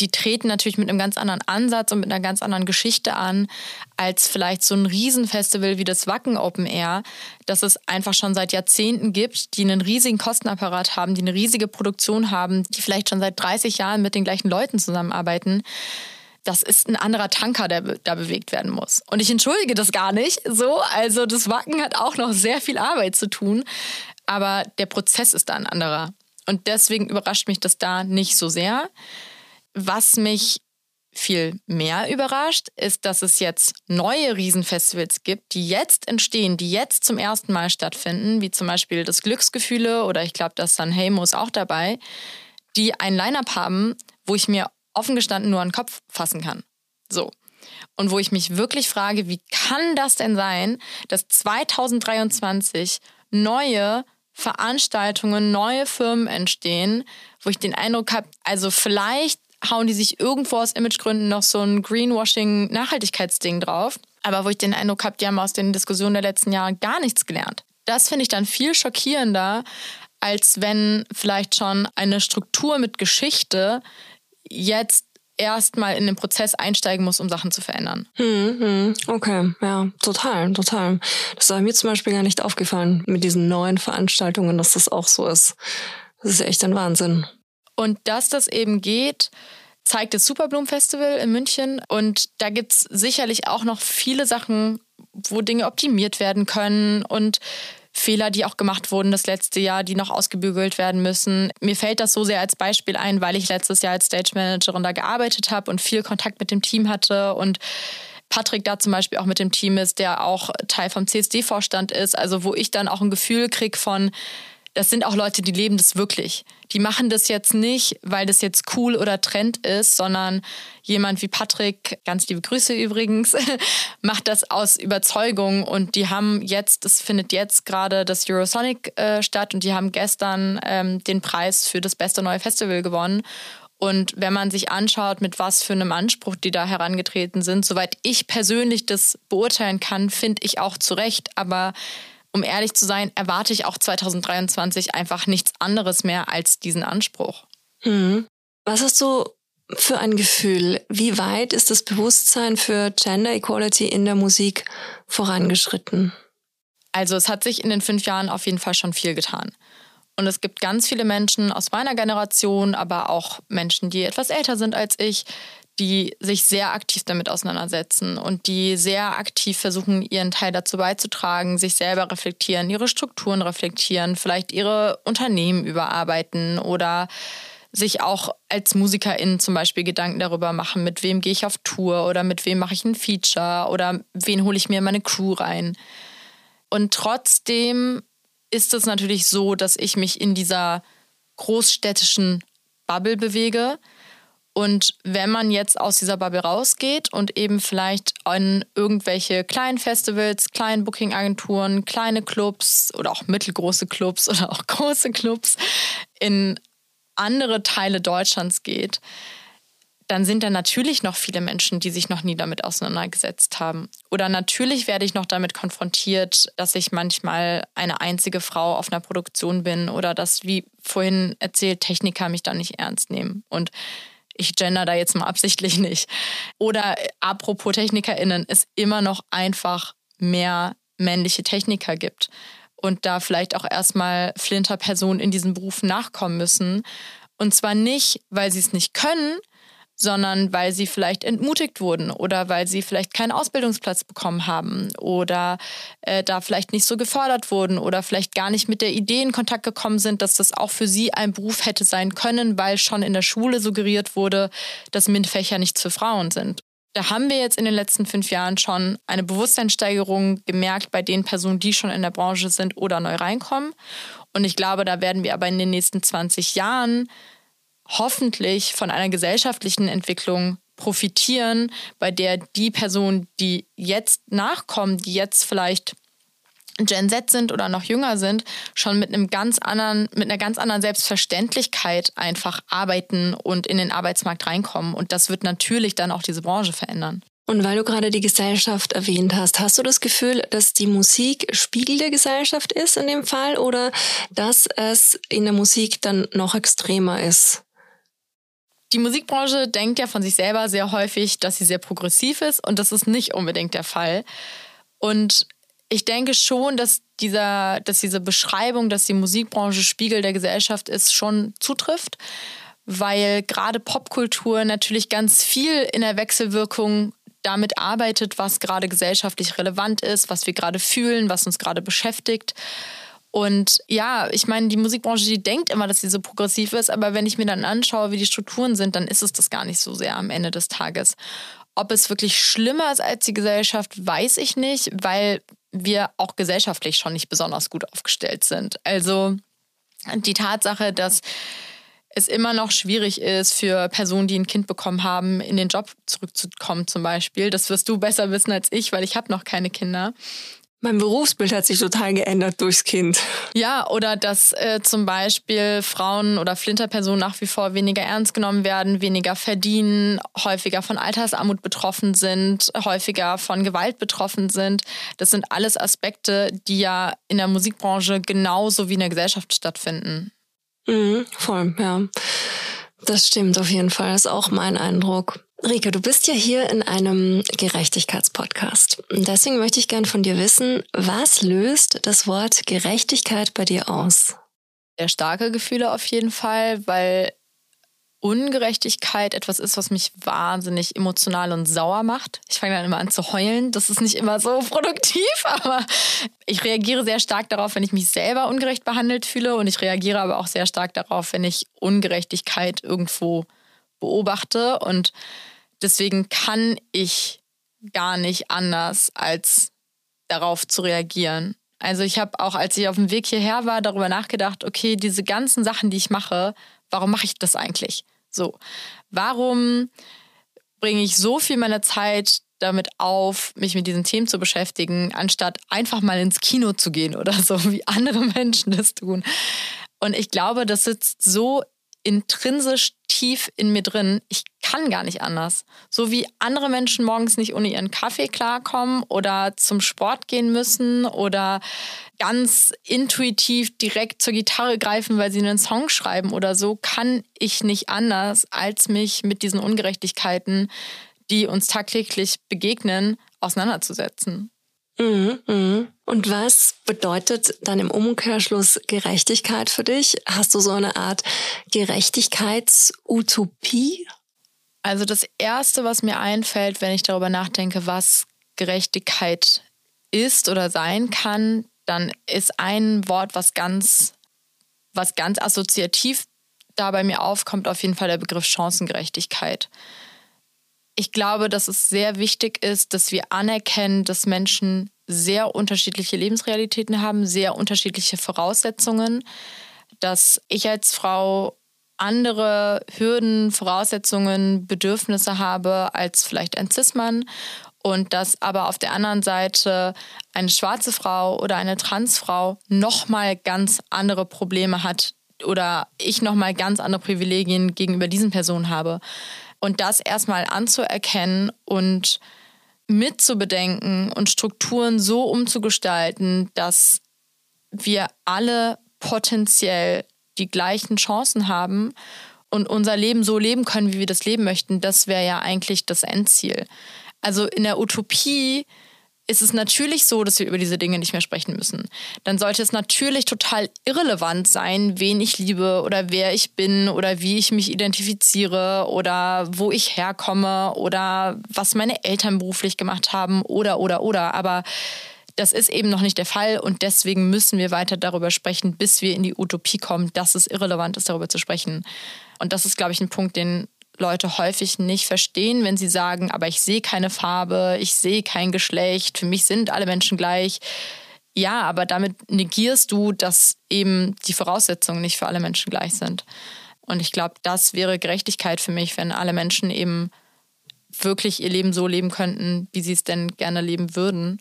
die treten natürlich mit einem ganz anderen Ansatz und mit einer ganz anderen Geschichte an, als vielleicht so ein Riesenfestival wie das Wacken Open Air, das es einfach schon seit Jahrzehnten gibt, die einen riesigen Kostenapparat haben, die eine riesige Produktion haben, die vielleicht schon seit 30 Jahren mit den gleichen Leuten zusammenarbeiten. Das ist ein anderer Tanker, der da bewegt werden muss. Und ich entschuldige das gar nicht so. Also das Wacken hat auch noch sehr viel Arbeit zu tun. Aber der Prozess ist da ein anderer. Und deswegen überrascht mich das da nicht so sehr. Was mich viel mehr überrascht, ist, dass es jetzt neue Riesenfestivals gibt, die jetzt entstehen, die jetzt zum ersten Mal stattfinden, wie zum Beispiel das Glücksgefühle oder ich glaube, das San Heymo ist auch dabei, die ein Line-up haben, wo ich mir offen gestanden nur an den Kopf fassen kann. So. Und wo ich mich wirklich frage, wie kann das denn sein, dass 2023 neue Veranstaltungen, neue Firmen entstehen, wo ich den Eindruck habe, also vielleicht hauen die sich irgendwo aus Imagegründen noch so ein Greenwashing-Nachhaltigkeitsding drauf. Aber wo ich den Eindruck habe, die haben aus den Diskussionen der letzten Jahre gar nichts gelernt. Das finde ich dann viel schockierender, als wenn vielleicht schon eine Struktur mit Geschichte jetzt erstmal in den Prozess einsteigen muss, um Sachen zu verändern. Hm, hm, okay, ja, total, total. Das war mir zum Beispiel gar nicht aufgefallen mit diesen neuen Veranstaltungen, dass das auch so ist. Das ist echt ein Wahnsinn. Und dass das eben geht, zeigt das Superbloom Festival in München. Und da gibt es sicherlich auch noch viele Sachen, wo Dinge optimiert werden können und Fehler, die auch gemacht wurden das letzte Jahr, die noch ausgebügelt werden müssen. Mir fällt das so sehr als Beispiel ein, weil ich letztes Jahr als Stage Managerin da gearbeitet habe und viel Kontakt mit dem Team hatte und Patrick da zum Beispiel auch mit dem Team ist, der auch Teil vom CSD-Vorstand ist, also wo ich dann auch ein Gefühl kriege von, das sind auch Leute, die leben das wirklich. Die machen das jetzt nicht, weil das jetzt cool oder Trend ist, sondern jemand wie Patrick, ganz liebe Grüße übrigens, macht das aus Überzeugung und die haben jetzt, es findet jetzt gerade das Eurosonic äh, statt und die haben gestern ähm, den Preis für das beste neue Festival gewonnen. Und wenn man sich anschaut, mit was für einem Anspruch die da herangetreten sind, soweit ich persönlich das beurteilen kann, finde ich auch zu Recht. Aber um ehrlich zu sein, erwarte ich auch 2023 einfach nichts anderes mehr als diesen Anspruch. Hm. Was hast du für ein Gefühl? Wie weit ist das Bewusstsein für Gender Equality in der Musik vorangeschritten? Also es hat sich in den fünf Jahren auf jeden Fall schon viel getan. Und es gibt ganz viele Menschen aus meiner Generation, aber auch Menschen, die etwas älter sind als ich, die sich sehr aktiv damit auseinandersetzen und die sehr aktiv versuchen, ihren Teil dazu beizutragen, sich selber reflektieren, ihre Strukturen reflektieren, vielleicht ihre Unternehmen überarbeiten oder sich auch als Musikerin zum Beispiel Gedanken darüber machen, mit wem gehe ich auf Tour oder mit wem mache ich ein Feature oder wen hole ich mir meine Crew rein. Und trotzdem ist es natürlich so, dass ich mich in dieser großstädtischen Bubble bewege. Und wenn man jetzt aus dieser Bubble rausgeht und eben vielleicht an irgendwelche kleinen Festivals, kleinen Booking-Agenturen, kleine Clubs oder auch mittelgroße Clubs oder auch große Clubs in andere Teile Deutschlands geht, dann sind da natürlich noch viele Menschen, die sich noch nie damit auseinandergesetzt haben. Oder natürlich werde ich noch damit konfrontiert, dass ich manchmal eine einzige Frau auf einer Produktion bin oder dass, wie vorhin erzählt, Techniker mich da nicht ernst nehmen. Und ich gender da jetzt mal absichtlich nicht. Oder apropos TechnikerInnen, es immer noch einfach mehr männliche Techniker gibt und da vielleicht auch erstmal Flinter-Personen in diesem Beruf nachkommen müssen. Und zwar nicht, weil sie es nicht können, sondern weil sie vielleicht entmutigt wurden oder weil sie vielleicht keinen Ausbildungsplatz bekommen haben oder äh, da vielleicht nicht so gefördert wurden oder vielleicht gar nicht mit der Idee in Kontakt gekommen sind, dass das auch für sie ein Beruf hätte sein können, weil schon in der Schule suggeriert wurde, dass MINT-Fächer nichts für Frauen sind. Da haben wir jetzt in den letzten fünf Jahren schon eine Bewusstseinssteigerung gemerkt bei den Personen, die schon in der Branche sind oder neu reinkommen. Und ich glaube, da werden wir aber in den nächsten 20 Jahren hoffentlich von einer gesellschaftlichen Entwicklung profitieren, bei der die Personen, die jetzt nachkommen, die jetzt vielleicht Gen Z sind oder noch jünger sind, schon mit einem ganz anderen, mit einer ganz anderen Selbstverständlichkeit einfach arbeiten und in den Arbeitsmarkt reinkommen. Und das wird natürlich dann auch diese Branche verändern. Und weil du gerade die Gesellschaft erwähnt hast, hast du das Gefühl, dass die Musik Spiegel der Gesellschaft ist in dem Fall oder dass es in der Musik dann noch extremer ist? Die Musikbranche denkt ja von sich selber sehr häufig, dass sie sehr progressiv ist und das ist nicht unbedingt der Fall. Und ich denke schon, dass, dieser, dass diese Beschreibung, dass die Musikbranche Spiegel der Gesellschaft ist, schon zutrifft, weil gerade Popkultur natürlich ganz viel in der Wechselwirkung damit arbeitet, was gerade gesellschaftlich relevant ist, was wir gerade fühlen, was uns gerade beschäftigt. Und ja, ich meine, die Musikbranche, die denkt immer, dass sie so progressiv ist, aber wenn ich mir dann anschaue, wie die Strukturen sind, dann ist es das gar nicht so sehr am Ende des Tages. Ob es wirklich schlimmer ist als die Gesellschaft, weiß ich nicht, weil wir auch gesellschaftlich schon nicht besonders gut aufgestellt sind. Also die Tatsache, dass es immer noch schwierig ist für Personen, die ein Kind bekommen haben, in den Job zurückzukommen zum Beispiel. Das wirst du besser wissen als ich, weil ich habe noch keine Kinder. Mein Berufsbild hat sich total geändert durchs Kind. Ja, oder dass äh, zum Beispiel Frauen oder Flinterpersonen nach wie vor weniger ernst genommen werden, weniger verdienen, häufiger von Altersarmut betroffen sind, häufiger von Gewalt betroffen sind. Das sind alles Aspekte, die ja in der Musikbranche genauso wie in der Gesellschaft stattfinden. Mhm, voll, ja. Das stimmt auf jeden Fall. Das ist auch mein Eindruck. Rike, du bist ja hier in einem Gerechtigkeitspodcast. Deswegen möchte ich gern von dir wissen, was löst das Wort Gerechtigkeit bei dir aus? Sehr starke Gefühle auf jeden Fall, weil Ungerechtigkeit etwas ist, was mich wahnsinnig emotional und sauer macht. Ich fange dann immer an zu heulen. Das ist nicht immer so produktiv, aber ich reagiere sehr stark darauf, wenn ich mich selber ungerecht behandelt fühle und ich reagiere aber auch sehr stark darauf, wenn ich Ungerechtigkeit irgendwo beobachte und deswegen kann ich gar nicht anders, als darauf zu reagieren. Also ich habe auch, als ich auf dem Weg hierher war, darüber nachgedacht, okay, diese ganzen Sachen, die ich mache, warum mache ich das eigentlich? So, warum bringe ich so viel meiner Zeit damit auf, mich mit diesen Themen zu beschäftigen, anstatt einfach mal ins Kino zu gehen oder so, wie andere Menschen das tun. Und ich glaube, das sitzt so intrinsisch tief in mir drin, ich kann gar nicht anders. So wie andere Menschen morgens nicht ohne ihren Kaffee klarkommen oder zum Sport gehen müssen oder ganz intuitiv direkt zur Gitarre greifen, weil sie einen Song schreiben oder so, kann ich nicht anders, als mich mit diesen Ungerechtigkeiten, die uns tagtäglich begegnen, auseinanderzusetzen. Mhm, mhm. Und was bedeutet dann im Umkehrschluss Gerechtigkeit für dich? Hast du so eine Art Gerechtigkeitsutopie? Also das Erste, was mir einfällt, wenn ich darüber nachdenke, was Gerechtigkeit ist oder sein kann, dann ist ein Wort, was ganz, was ganz assoziativ da bei mir aufkommt, auf jeden Fall der Begriff Chancengerechtigkeit. Ich glaube, dass es sehr wichtig ist, dass wir anerkennen, dass Menschen sehr unterschiedliche Lebensrealitäten haben, sehr unterschiedliche Voraussetzungen, dass ich als Frau andere Hürden, Voraussetzungen, Bedürfnisse habe als vielleicht ein Cis-Mann und dass aber auf der anderen Seite eine schwarze Frau oder eine Transfrau nochmal ganz andere Probleme hat oder ich nochmal ganz andere Privilegien gegenüber diesen Personen habe. Und das erstmal anzuerkennen und mitzubedenken und Strukturen so umzugestalten, dass wir alle potenziell die gleichen Chancen haben und unser Leben so leben können, wie wir das leben möchten, das wäre ja eigentlich das Endziel. Also in der Utopie ist es natürlich so, dass wir über diese Dinge nicht mehr sprechen müssen. Dann sollte es natürlich total irrelevant sein, wen ich liebe oder wer ich bin oder wie ich mich identifiziere oder wo ich herkomme oder was meine Eltern beruflich gemacht haben oder oder oder. Aber das ist eben noch nicht der Fall und deswegen müssen wir weiter darüber sprechen, bis wir in die Utopie kommen, dass es irrelevant ist, darüber zu sprechen. Und das ist, glaube ich, ein Punkt, den Leute häufig nicht verstehen, wenn sie sagen, aber ich sehe keine Farbe, ich sehe kein Geschlecht, für mich sind alle Menschen gleich. Ja, aber damit negierst du, dass eben die Voraussetzungen nicht für alle Menschen gleich sind. Und ich glaube, das wäre Gerechtigkeit für mich, wenn alle Menschen eben wirklich ihr Leben so leben könnten, wie sie es denn gerne leben würden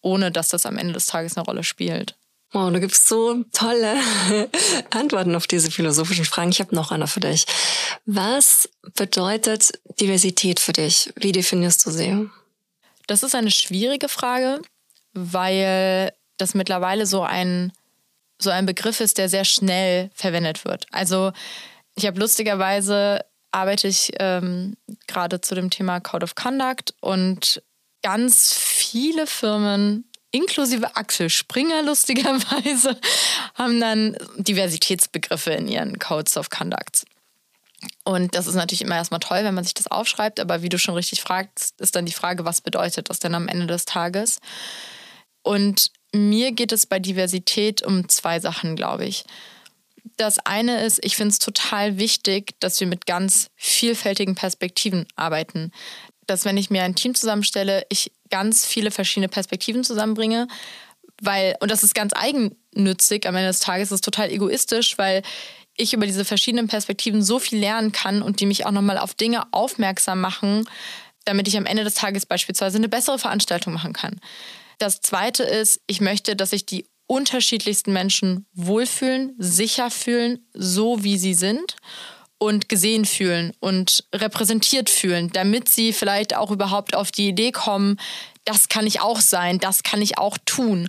ohne dass das am Ende des Tages eine Rolle spielt. Wow, du gibst so tolle Antworten auf diese philosophischen Fragen. Ich habe noch eine für dich. Was bedeutet Diversität für dich? Wie definierst du sie? Das ist eine schwierige Frage, weil das mittlerweile so ein, so ein Begriff ist, der sehr schnell verwendet wird. Also ich habe lustigerweise arbeite ich ähm, gerade zu dem Thema Code of Conduct und ganz viele Firmen, inklusive Axel Springer lustigerweise, haben dann Diversitätsbegriffe in ihren Codes of Conduct. Und das ist natürlich immer erstmal toll, wenn man sich das aufschreibt, aber wie du schon richtig fragst, ist dann die Frage, was bedeutet das denn am Ende des Tages? Und mir geht es bei Diversität um zwei Sachen, glaube ich. Das eine ist, ich finde es total wichtig, dass wir mit ganz vielfältigen Perspektiven arbeiten dass wenn ich mir ein Team zusammenstelle, ich ganz viele verschiedene Perspektiven zusammenbringe, weil, und das ist ganz eigennützig am Ende des Tages, das ist total egoistisch, weil ich über diese verschiedenen Perspektiven so viel lernen kann und die mich auch nochmal auf Dinge aufmerksam machen, damit ich am Ende des Tages beispielsweise eine bessere Veranstaltung machen kann. Das zweite ist, ich möchte, dass sich die unterschiedlichsten Menschen wohlfühlen, sicher fühlen, so wie sie sind und gesehen fühlen und repräsentiert fühlen, damit sie vielleicht auch überhaupt auf die Idee kommen, das kann ich auch sein, das kann ich auch tun.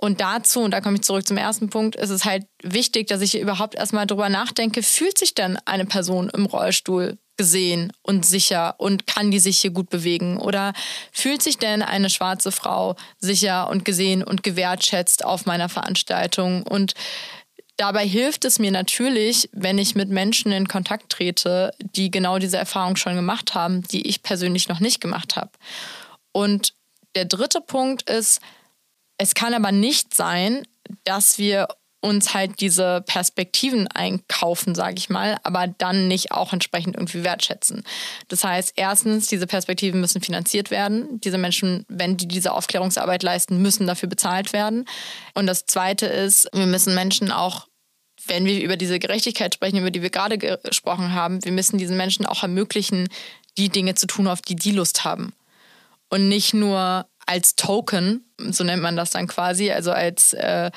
Und dazu, und da komme ich zurück zum ersten Punkt, ist es halt wichtig, dass ich überhaupt erstmal drüber nachdenke, fühlt sich denn eine Person im Rollstuhl gesehen und sicher und kann die sich hier gut bewegen? Oder fühlt sich denn eine schwarze Frau sicher und gesehen und gewertschätzt auf meiner Veranstaltung? Und Dabei hilft es mir natürlich, wenn ich mit Menschen in Kontakt trete, die genau diese Erfahrung schon gemacht haben, die ich persönlich noch nicht gemacht habe. Und der dritte Punkt ist, es kann aber nicht sein, dass wir uns halt diese Perspektiven einkaufen, sage ich mal, aber dann nicht auch entsprechend irgendwie wertschätzen. Das heißt, erstens, diese Perspektiven müssen finanziert werden. Diese Menschen, wenn die diese Aufklärungsarbeit leisten, müssen dafür bezahlt werden. Und das Zweite ist, wir müssen Menschen auch wenn wir über diese Gerechtigkeit sprechen, über die wir gerade gesprochen haben, wir müssen diesen Menschen auch ermöglichen, die Dinge zu tun, auf die die Lust haben. Und nicht nur als Token, so nennt man das dann quasi, also als äh,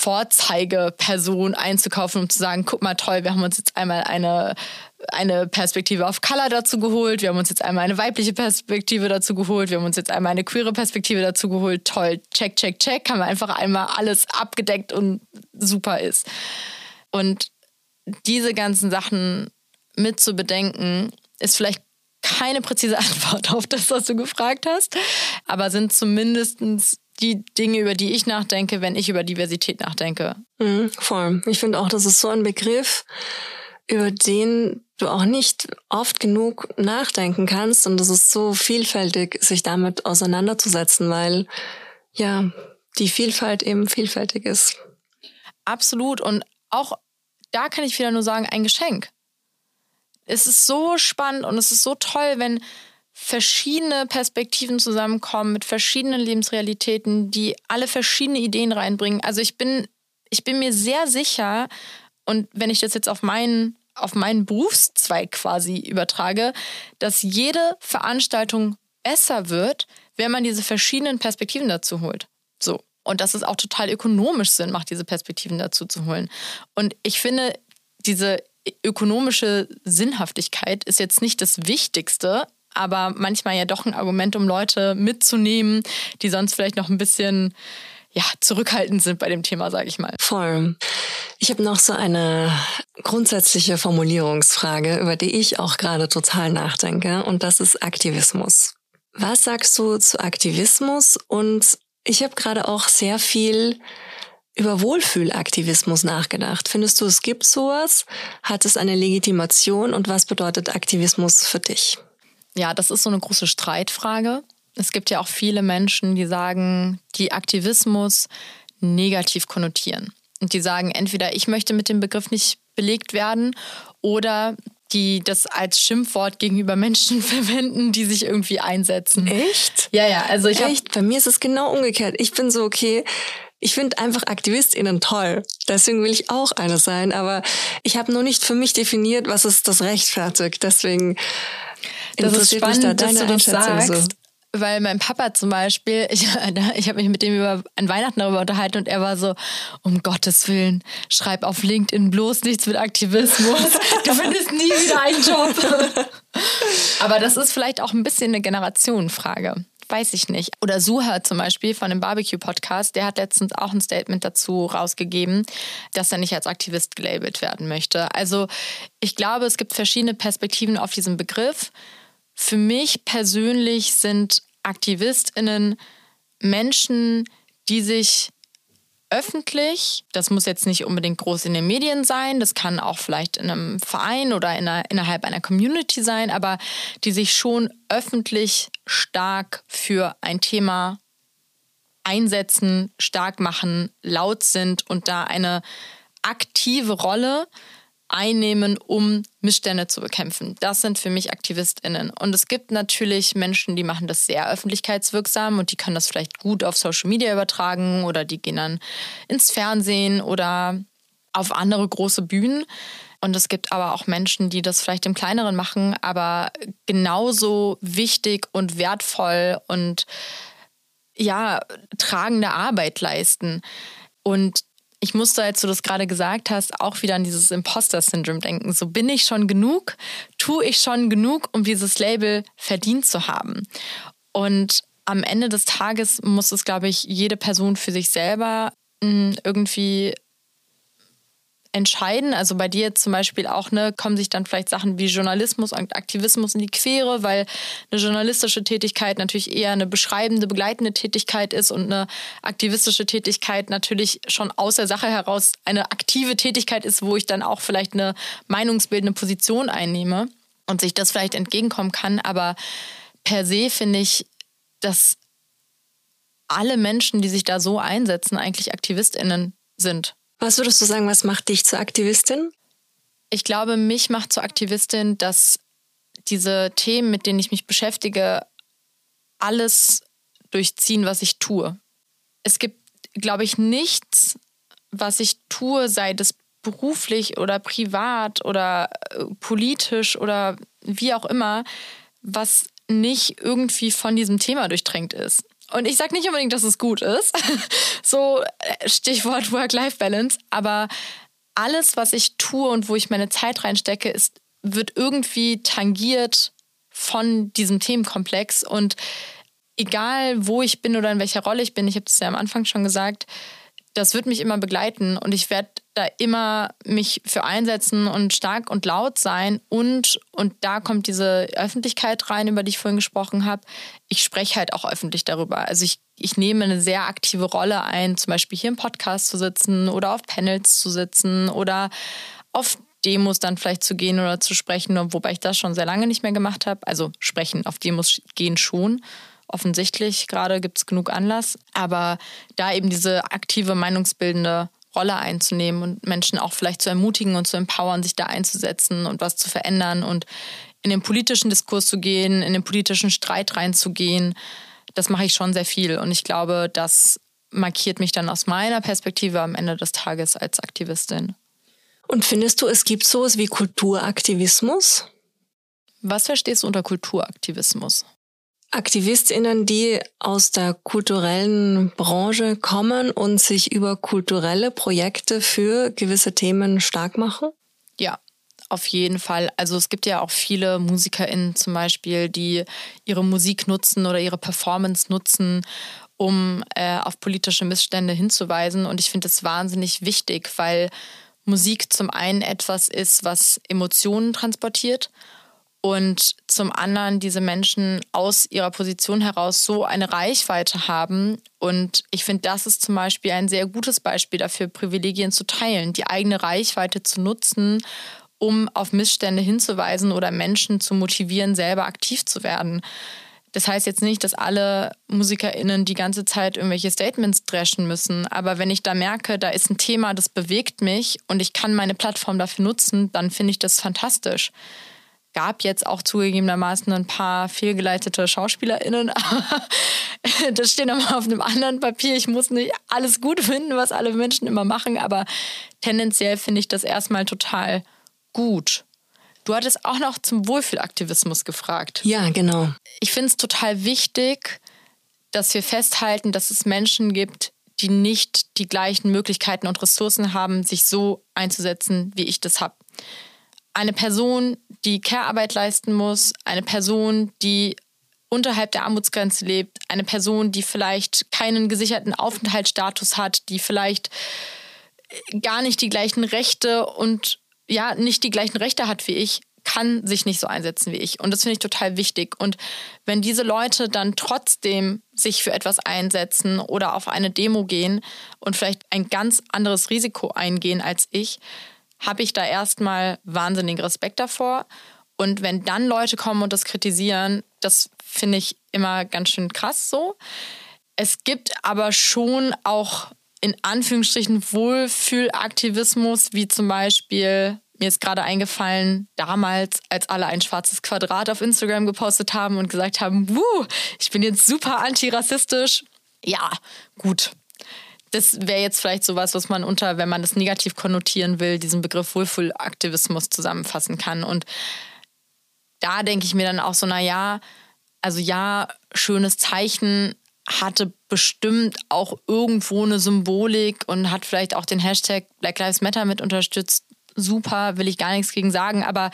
Vorzeigeperson einzukaufen, um zu sagen, guck mal toll, wir haben uns jetzt einmal eine, eine Perspektive auf Color dazu geholt, wir haben uns jetzt einmal eine weibliche Perspektive dazu geholt, wir haben uns jetzt einmal eine queere Perspektive dazu geholt, toll, check, check, check, haben wir einfach einmal alles abgedeckt und super ist. Und diese ganzen Sachen mit zu bedenken, ist vielleicht keine präzise Antwort auf das, was du gefragt hast, aber sind zumindestens die Dinge, über die ich nachdenke, wenn ich über Diversität nachdenke. Mhm, voll. Ich finde auch, das ist so ein Begriff, über den du auch nicht oft genug nachdenken kannst. Und es ist so vielfältig, sich damit auseinanderzusetzen, weil ja, die Vielfalt eben vielfältig ist. Absolut. Und auch da kann ich wieder nur sagen, ein Geschenk. Es ist so spannend und es ist so toll, wenn verschiedene Perspektiven zusammenkommen mit verschiedenen Lebensrealitäten, die alle verschiedene Ideen reinbringen. Also ich bin, ich bin mir sehr sicher, und wenn ich das jetzt auf meinen, auf meinen Berufszweig quasi übertrage, dass jede Veranstaltung besser wird, wenn man diese verschiedenen Perspektiven dazu holt. So. Und dass es auch total ökonomisch Sinn macht, diese Perspektiven dazu zu holen. Und ich finde, diese ökonomische Sinnhaftigkeit ist jetzt nicht das Wichtigste, aber manchmal ja doch ein Argument, um Leute mitzunehmen, die sonst vielleicht noch ein bisschen ja, zurückhaltend sind bei dem Thema, sage ich mal. Voll. Ich habe noch so eine grundsätzliche Formulierungsfrage, über die ich auch gerade total nachdenke, und das ist Aktivismus. Was sagst du zu Aktivismus? Und ich habe gerade auch sehr viel über Wohlfühlaktivismus nachgedacht. Findest du, es gibt sowas? Hat es eine Legitimation und was bedeutet Aktivismus für dich? Ja, das ist so eine große Streitfrage. Es gibt ja auch viele Menschen, die sagen, die Aktivismus negativ konnotieren. Und die sagen entweder, ich möchte mit dem Begriff nicht belegt werden oder die das als Schimpfwort gegenüber Menschen verwenden, die sich irgendwie einsetzen. Echt? Ja, ja. Also ich Echt? Bei mir ist es genau umgekehrt. Ich bin so, okay, ich finde einfach AktivistInnen toll. Deswegen will ich auch eine sein. Aber ich habe noch nicht für mich definiert, was ist das rechtfertigt. Deswegen das ist spannend, da dass du das sagst. So. Weil mein Papa zum Beispiel, ich, ich habe mich mit dem über an Weihnachten darüber unterhalten und er war so, um Gottes Willen, schreib auf LinkedIn bloß nichts mit Aktivismus. Du findest nie wieder einen Job. Aber das ist vielleicht auch ein bisschen eine Generationenfrage weiß ich nicht. Oder Suha zum Beispiel von dem Barbecue-Podcast, der hat letztens auch ein Statement dazu rausgegeben, dass er nicht als Aktivist gelabelt werden möchte. Also ich glaube, es gibt verschiedene Perspektiven auf diesen Begriff. Für mich persönlich sind AktivistInnen Menschen, die sich öffentlich, das muss jetzt nicht unbedingt groß in den Medien sein, das kann auch vielleicht in einem Verein oder in einer, innerhalb einer Community sein, aber die sich schon öffentlich stark für ein Thema einsetzen, stark machen, laut sind und da eine aktive Rolle einnehmen, um Missstände zu bekämpfen. Das sind für mich AktivistInnen. Und es gibt natürlich Menschen, die machen das sehr öffentlichkeitswirksam und die können das vielleicht gut auf Social Media übertragen oder die gehen dann ins Fernsehen oder auf andere große Bühnen. Und es gibt aber auch Menschen, die das vielleicht im Kleineren machen, aber genauso wichtig und wertvoll und ja, tragende Arbeit leisten. Und ich musste, als du das gerade gesagt hast, auch wieder an dieses Imposter-Syndrom denken. So bin ich schon genug? Tue ich schon genug, um dieses Label verdient zu haben? Und am Ende des Tages muss es, glaube ich, jede Person für sich selber hm, irgendwie entscheiden. Also bei dir zum Beispiel auch, ne, kommen sich dann vielleicht Sachen wie Journalismus und Aktivismus in die Quere, weil eine journalistische Tätigkeit natürlich eher eine beschreibende, begleitende Tätigkeit ist und eine aktivistische Tätigkeit natürlich schon aus der Sache heraus eine aktive Tätigkeit ist, wo ich dann auch vielleicht eine meinungsbildende Position einnehme und sich das vielleicht entgegenkommen kann. Aber per se finde ich, dass alle Menschen, die sich da so einsetzen, eigentlich AktivistInnen sind. Was würdest du sagen, was macht dich zur Aktivistin? Ich glaube, mich macht zur Aktivistin, dass diese Themen, mit denen ich mich beschäftige, alles durchziehen, was ich tue. Es gibt, glaube ich, nichts, was ich tue, sei das beruflich oder privat oder äh, politisch oder wie auch immer, was nicht irgendwie von diesem Thema durchtränkt ist. Und ich sage nicht unbedingt, dass es gut ist. so äh, Stichwort Work-Life-Balance. Aber alles, was ich tue und wo ich meine Zeit reinstecke, ist, wird irgendwie tangiert von diesem Themenkomplex. Und egal, wo ich bin oder in welcher Rolle ich bin, ich habe es ja am Anfang schon gesagt, das wird mich immer begleiten und ich werde da immer mich für einsetzen und stark und laut sein und und da kommt diese Öffentlichkeit rein, über die ich vorhin gesprochen habe. Ich spreche halt auch öffentlich darüber. Also ich, ich nehme eine sehr aktive Rolle ein, zum Beispiel hier im Podcast zu sitzen oder auf Panels zu sitzen oder auf Demos dann vielleicht zu gehen oder zu sprechen, wobei ich das schon sehr lange nicht mehr gemacht habe. Also sprechen auf Demos gehen schon offensichtlich gerade gibt es genug Anlass. Aber da eben diese aktive meinungsbildende Rolle einzunehmen und Menschen auch vielleicht zu ermutigen und zu empowern, sich da einzusetzen und was zu verändern und in den politischen Diskurs zu gehen, in den politischen Streit reinzugehen. Das mache ich schon sehr viel und ich glaube, das markiert mich dann aus meiner Perspektive am Ende des Tages als Aktivistin. Und findest du, es gibt sowas wie Kulturaktivismus? Was verstehst du unter Kulturaktivismus? Aktivistinnen, die aus der kulturellen Branche kommen und sich über kulturelle Projekte für gewisse Themen stark machen? Ja, auf jeden Fall. Also es gibt ja auch viele MusikerInnen zum Beispiel, die ihre Musik nutzen oder ihre Performance nutzen, um äh, auf politische Missstände hinzuweisen. Und ich finde es wahnsinnig wichtig, weil Musik zum einen etwas ist, was Emotionen transportiert und zum anderen diese Menschen aus ihrer Position heraus so eine Reichweite haben. Und ich finde, das ist zum Beispiel ein sehr gutes Beispiel dafür, Privilegien zu teilen, die eigene Reichweite zu nutzen, um auf Missstände hinzuweisen oder Menschen zu motivieren, selber aktiv zu werden. Das heißt jetzt nicht, dass alle MusikerInnen die ganze Zeit irgendwelche Statements dreschen müssen. Aber wenn ich da merke, da ist ein Thema, das bewegt mich und ich kann meine Plattform dafür nutzen, dann finde ich das fantastisch gab jetzt auch zugegebenermaßen ein paar fehlgeleitete SchauspielerInnen. das steht nochmal auf einem anderen Papier. Ich muss nicht alles gut finden, was alle Menschen immer machen, aber tendenziell finde ich das erstmal total gut. Du hattest auch noch zum Wohlfühlaktivismus gefragt. Ja, genau. Ich finde es total wichtig, dass wir festhalten, dass es Menschen gibt, die nicht die gleichen Möglichkeiten und Ressourcen haben, sich so einzusetzen, wie ich das habe eine Person, die Care-Arbeit leisten muss, eine Person, die unterhalb der Armutsgrenze lebt, eine Person, die vielleicht keinen gesicherten Aufenthaltsstatus hat, die vielleicht gar nicht die gleichen Rechte und ja, nicht die gleichen Rechte hat wie ich, kann sich nicht so einsetzen wie ich. Und das finde ich total wichtig. Und wenn diese Leute dann trotzdem sich für etwas einsetzen oder auf eine Demo gehen und vielleicht ein ganz anderes Risiko eingehen als ich, habe ich da erstmal wahnsinnigen Respekt davor. Und wenn dann Leute kommen und das kritisieren, das finde ich immer ganz schön krass so. Es gibt aber schon auch in Anführungsstrichen Wohlfühlaktivismus, wie zum Beispiel, mir ist gerade eingefallen, damals, als alle ein schwarzes Quadrat auf Instagram gepostet haben und gesagt haben, Wuh, ich bin jetzt super antirassistisch. Ja, gut, das wäre jetzt vielleicht sowas, was man unter, wenn man das negativ konnotieren will, diesen Begriff Wohlfühlaktivismus zusammenfassen kann. Und da denke ich mir dann auch so, na ja, also ja, schönes Zeichen hatte bestimmt auch irgendwo eine Symbolik und hat vielleicht auch den Hashtag Black Lives Matter mit unterstützt. Super, will ich gar nichts gegen sagen, aber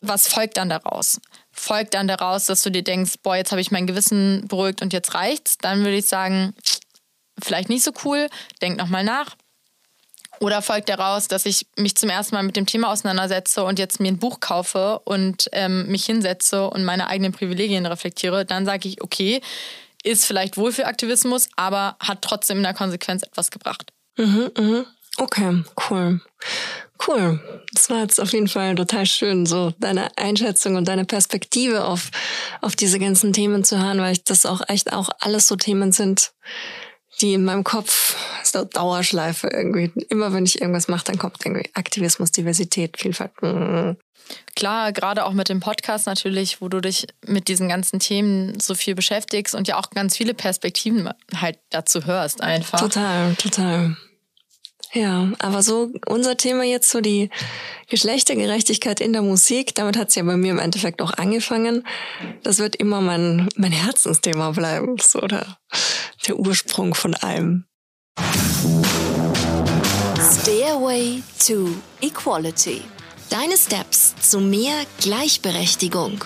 was folgt dann daraus? Folgt dann daraus, dass du dir denkst, boah, jetzt habe ich mein Gewissen beruhigt und jetzt reicht's? Dann würde ich sagen, vielleicht nicht so cool, denk nochmal nach. Oder folgt daraus, dass ich mich zum ersten Mal mit dem Thema auseinandersetze und jetzt mir ein Buch kaufe und ähm, mich hinsetze und meine eigenen Privilegien reflektiere, dann sage ich, okay, ist vielleicht wohl für Aktivismus, aber hat trotzdem in der Konsequenz etwas gebracht. Mhm, mhm. Okay, cool. Cool. Das war jetzt auf jeden Fall total schön, so deine Einschätzung und deine Perspektive auf, auf diese ganzen Themen zu hören, weil ich das auch echt auch alles so Themen sind, die in meinem Kopf so Dauerschleife irgendwie. Immer wenn ich irgendwas mache, dann kommt irgendwie Aktivismus, Diversität, Vielfalt. Mhm. Klar, gerade auch mit dem Podcast natürlich, wo du dich mit diesen ganzen Themen so viel beschäftigst und ja auch ganz viele Perspektiven halt dazu hörst einfach. Total, total. Ja, aber so unser Thema jetzt so die Geschlechtergerechtigkeit in der Musik, damit hat es ja bei mir im Endeffekt auch angefangen. Das wird immer mein, mein Herzensthema bleiben, so der, der Ursprung von allem. Stairway to Equality. Deine Steps zu mehr Gleichberechtigung.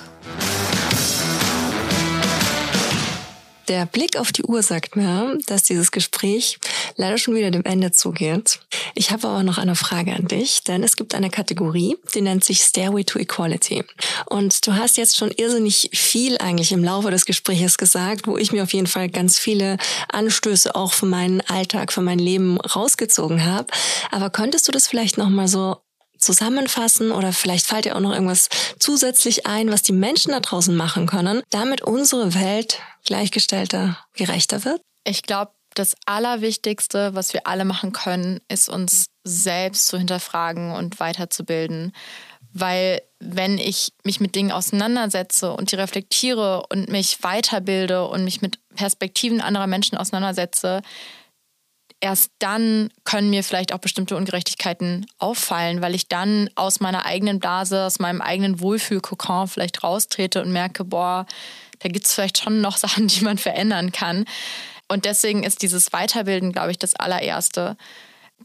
Der Blick auf die Uhr sagt mir, dass dieses Gespräch leider schon wieder dem Ende zugeht. Ich habe aber noch eine Frage an dich, denn es gibt eine Kategorie, die nennt sich Stairway to Equality. Und du hast jetzt schon irrsinnig viel eigentlich im Laufe des Gesprächs gesagt, wo ich mir auf jeden Fall ganz viele Anstöße auch für meinen Alltag, für mein Leben rausgezogen habe. Aber könntest du das vielleicht noch mal so zusammenfassen oder vielleicht fällt dir auch noch irgendwas zusätzlich ein, was die Menschen da draußen machen können, damit unsere Welt gleichgestellter, gerechter wird? Ich glaube, das Allerwichtigste, was wir alle machen können, ist uns selbst zu hinterfragen und weiterzubilden. Weil wenn ich mich mit Dingen auseinandersetze und die reflektiere und mich weiterbilde und mich mit Perspektiven anderer Menschen auseinandersetze, erst dann können mir vielleicht auch bestimmte Ungerechtigkeiten auffallen, weil ich dann aus meiner eigenen Blase, aus meinem eigenen Wohlfühlkokon vielleicht raustrete und merke, boah, da gibt es vielleicht schon noch Sachen, die man verändern kann. Und deswegen ist dieses Weiterbilden, glaube ich, das allererste.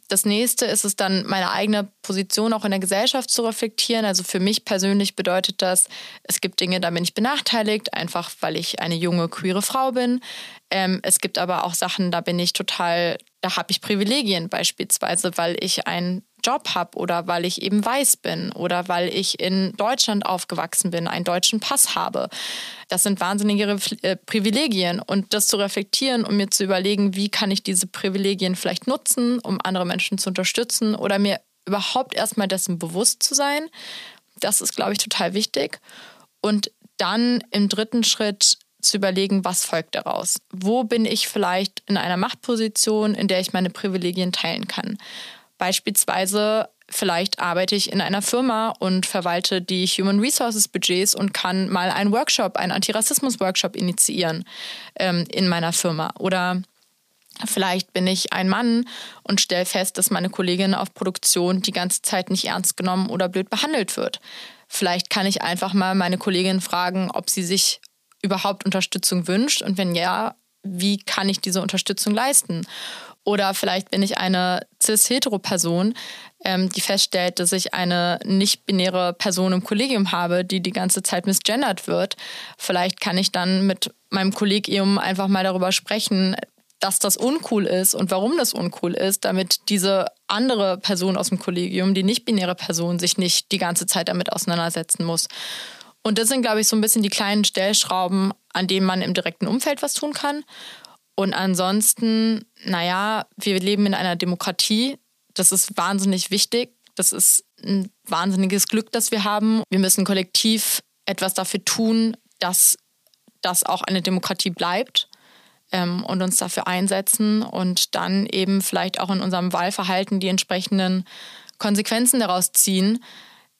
Das nächste ist es dann, meine eigene Position auch in der Gesellschaft zu reflektieren. Also für mich persönlich bedeutet das, es gibt Dinge, da bin ich benachteiligt, einfach weil ich eine junge, queere Frau bin. Ähm, es gibt aber auch Sachen, da bin ich total, da habe ich Privilegien, beispielsweise, weil ich ein Job habe oder weil ich eben weiß bin oder weil ich in Deutschland aufgewachsen bin, einen deutschen Pass habe. Das sind wahnsinnige äh, Privilegien und das zu reflektieren und mir zu überlegen, wie kann ich diese Privilegien vielleicht nutzen, um andere Menschen zu unterstützen oder mir überhaupt erstmal dessen bewusst zu sein. Das ist, glaube ich, total wichtig. Und dann im dritten Schritt zu überlegen, was folgt daraus. Wo bin ich vielleicht in einer Machtposition, in der ich meine Privilegien teilen kann? Beispielsweise vielleicht arbeite ich in einer Firma und verwalte die Human Resources Budgets und kann mal einen Workshop, einen Antirassismus-Workshop initiieren ähm, in meiner Firma. Oder vielleicht bin ich ein Mann und stelle fest, dass meine Kollegin auf Produktion die ganze Zeit nicht ernst genommen oder blöd behandelt wird. Vielleicht kann ich einfach mal meine Kollegin fragen, ob sie sich überhaupt Unterstützung wünscht und wenn ja, wie kann ich diese Unterstützung leisten? Oder vielleicht bin ich eine cis-hetero-Person, ähm, die feststellt, dass ich eine nicht-binäre Person im Kollegium habe, die die ganze Zeit misgendert wird. Vielleicht kann ich dann mit meinem Kollegium einfach mal darüber sprechen, dass das uncool ist und warum das uncool ist, damit diese andere Person aus dem Kollegium, die nicht-binäre Person, sich nicht die ganze Zeit damit auseinandersetzen muss. Und das sind, glaube ich, so ein bisschen die kleinen Stellschrauben, an denen man im direkten Umfeld was tun kann. Und ansonsten, naja, wir leben in einer Demokratie. Das ist wahnsinnig wichtig. Das ist ein wahnsinniges Glück, das wir haben. Wir müssen kollektiv etwas dafür tun, dass das auch eine Demokratie bleibt ähm, und uns dafür einsetzen und dann eben vielleicht auch in unserem Wahlverhalten die entsprechenden Konsequenzen daraus ziehen,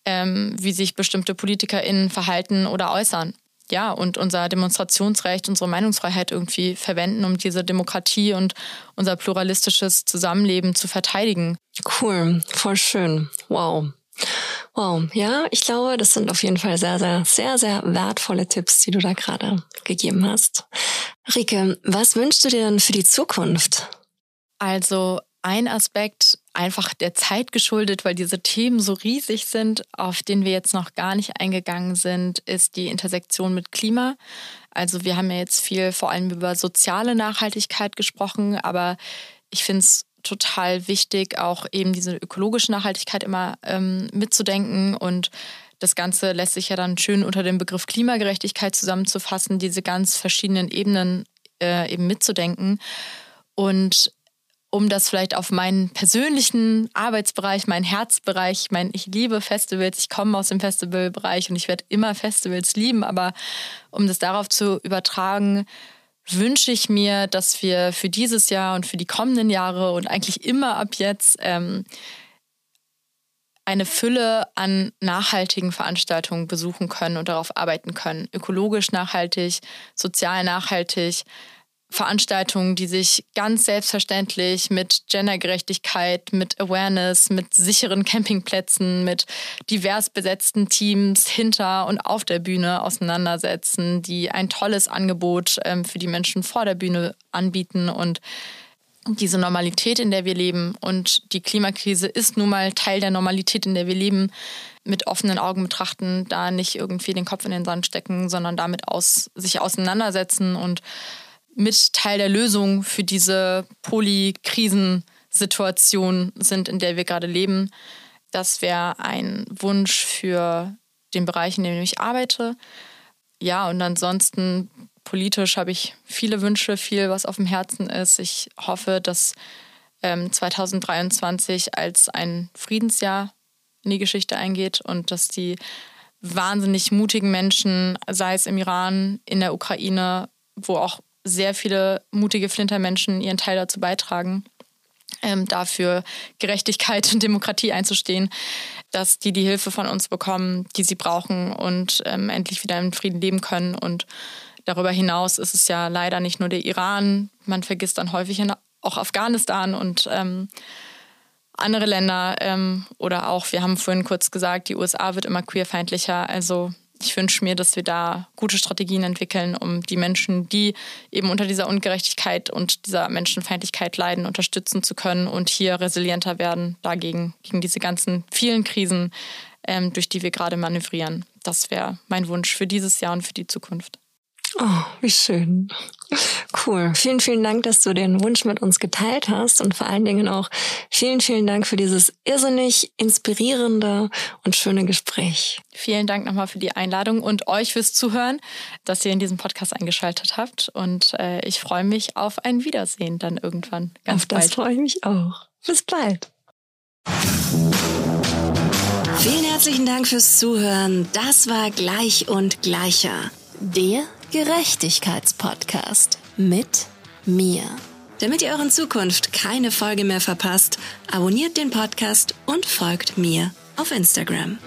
ähm, wie sich bestimmte PolitikerInnen verhalten oder äußern ja, und unser Demonstrationsrecht, unsere Meinungsfreiheit irgendwie verwenden, um diese Demokratie und unser pluralistisches Zusammenleben zu verteidigen. Cool, voll schön. Wow. Wow, ja, ich glaube, das sind auf jeden Fall sehr, sehr, sehr, sehr wertvolle Tipps, die du da gerade gegeben hast. Rike, was wünschst du dir denn für die Zukunft? Also ein Aspekt einfach der Zeit geschuldet, weil diese Themen so riesig sind, auf den wir jetzt noch gar nicht eingegangen sind, ist die Intersektion mit Klima. Also wir haben ja jetzt viel vor allem über soziale Nachhaltigkeit gesprochen, aber ich finde es total wichtig, auch eben diese ökologische Nachhaltigkeit immer ähm, mitzudenken und das Ganze lässt sich ja dann schön unter dem Begriff Klimagerechtigkeit zusammenzufassen, diese ganz verschiedenen Ebenen äh, eben mitzudenken. Und um das vielleicht auf meinen persönlichen Arbeitsbereich, meinen Herzbereich, mein ich liebe Festivals, ich komme aus dem Festivalbereich und ich werde immer Festivals lieben, aber um das darauf zu übertragen, wünsche ich mir, dass wir für dieses Jahr und für die kommenden Jahre und eigentlich immer ab jetzt ähm, eine Fülle an nachhaltigen Veranstaltungen besuchen können und darauf arbeiten können. Ökologisch nachhaltig, sozial nachhaltig, Veranstaltungen, die sich ganz selbstverständlich mit Gendergerechtigkeit, mit Awareness, mit sicheren Campingplätzen, mit divers besetzten Teams hinter und auf der Bühne auseinandersetzen, die ein tolles Angebot ähm, für die Menschen vor der Bühne anbieten und diese Normalität, in der wir leben und die Klimakrise ist nun mal Teil der Normalität, in der wir leben, mit offenen Augen betrachten, da nicht irgendwie den Kopf in den Sand stecken, sondern damit aus, sich auseinandersetzen und mit Teil der Lösung für diese Polykrisensituation sind, in der wir gerade leben. Das wäre ein Wunsch für den Bereich, in dem ich arbeite. Ja, und ansonsten politisch habe ich viele Wünsche, viel, was auf dem Herzen ist. Ich hoffe, dass ähm, 2023 als ein Friedensjahr in die Geschichte eingeht und dass die wahnsinnig mutigen Menschen, sei es im Iran, in der Ukraine, wo auch sehr viele mutige Flintermenschen ihren Teil dazu beitragen, ähm, dafür Gerechtigkeit und Demokratie einzustehen, dass die die Hilfe von uns bekommen, die sie brauchen und ähm, endlich wieder in Frieden leben können. Und darüber hinaus ist es ja leider nicht nur der Iran, man vergisst dann häufig auch Afghanistan und ähm, andere Länder ähm, oder auch, wir haben vorhin kurz gesagt, die USA wird immer queerfeindlicher. Also ich wünsche mir, dass wir da gute Strategien entwickeln, um die Menschen, die eben unter dieser Ungerechtigkeit und dieser Menschenfeindlichkeit leiden, unterstützen zu können und hier resilienter werden dagegen, gegen diese ganzen vielen Krisen, ähm, durch die wir gerade manövrieren. Das wäre mein Wunsch für dieses Jahr und für die Zukunft. Oh, wie schön. Cool. Vielen, vielen Dank, dass du den Wunsch mit uns geteilt hast und vor allen Dingen auch vielen, vielen Dank für dieses irrsinnig inspirierende und schöne Gespräch. Vielen Dank nochmal für die Einladung und euch fürs Zuhören, dass ihr in diesem Podcast eingeschaltet habt. Und äh, ich freue mich auf ein Wiedersehen dann irgendwann. Ganz auf das freue ich mich auch. Bis bald. Vielen herzlichen Dank fürs Zuhören. Das war Gleich und Gleicher. Der Gerechtigkeitspodcast mit mir. Damit ihr euren Zukunft keine Folge mehr verpasst, abonniert den Podcast und folgt mir auf Instagram.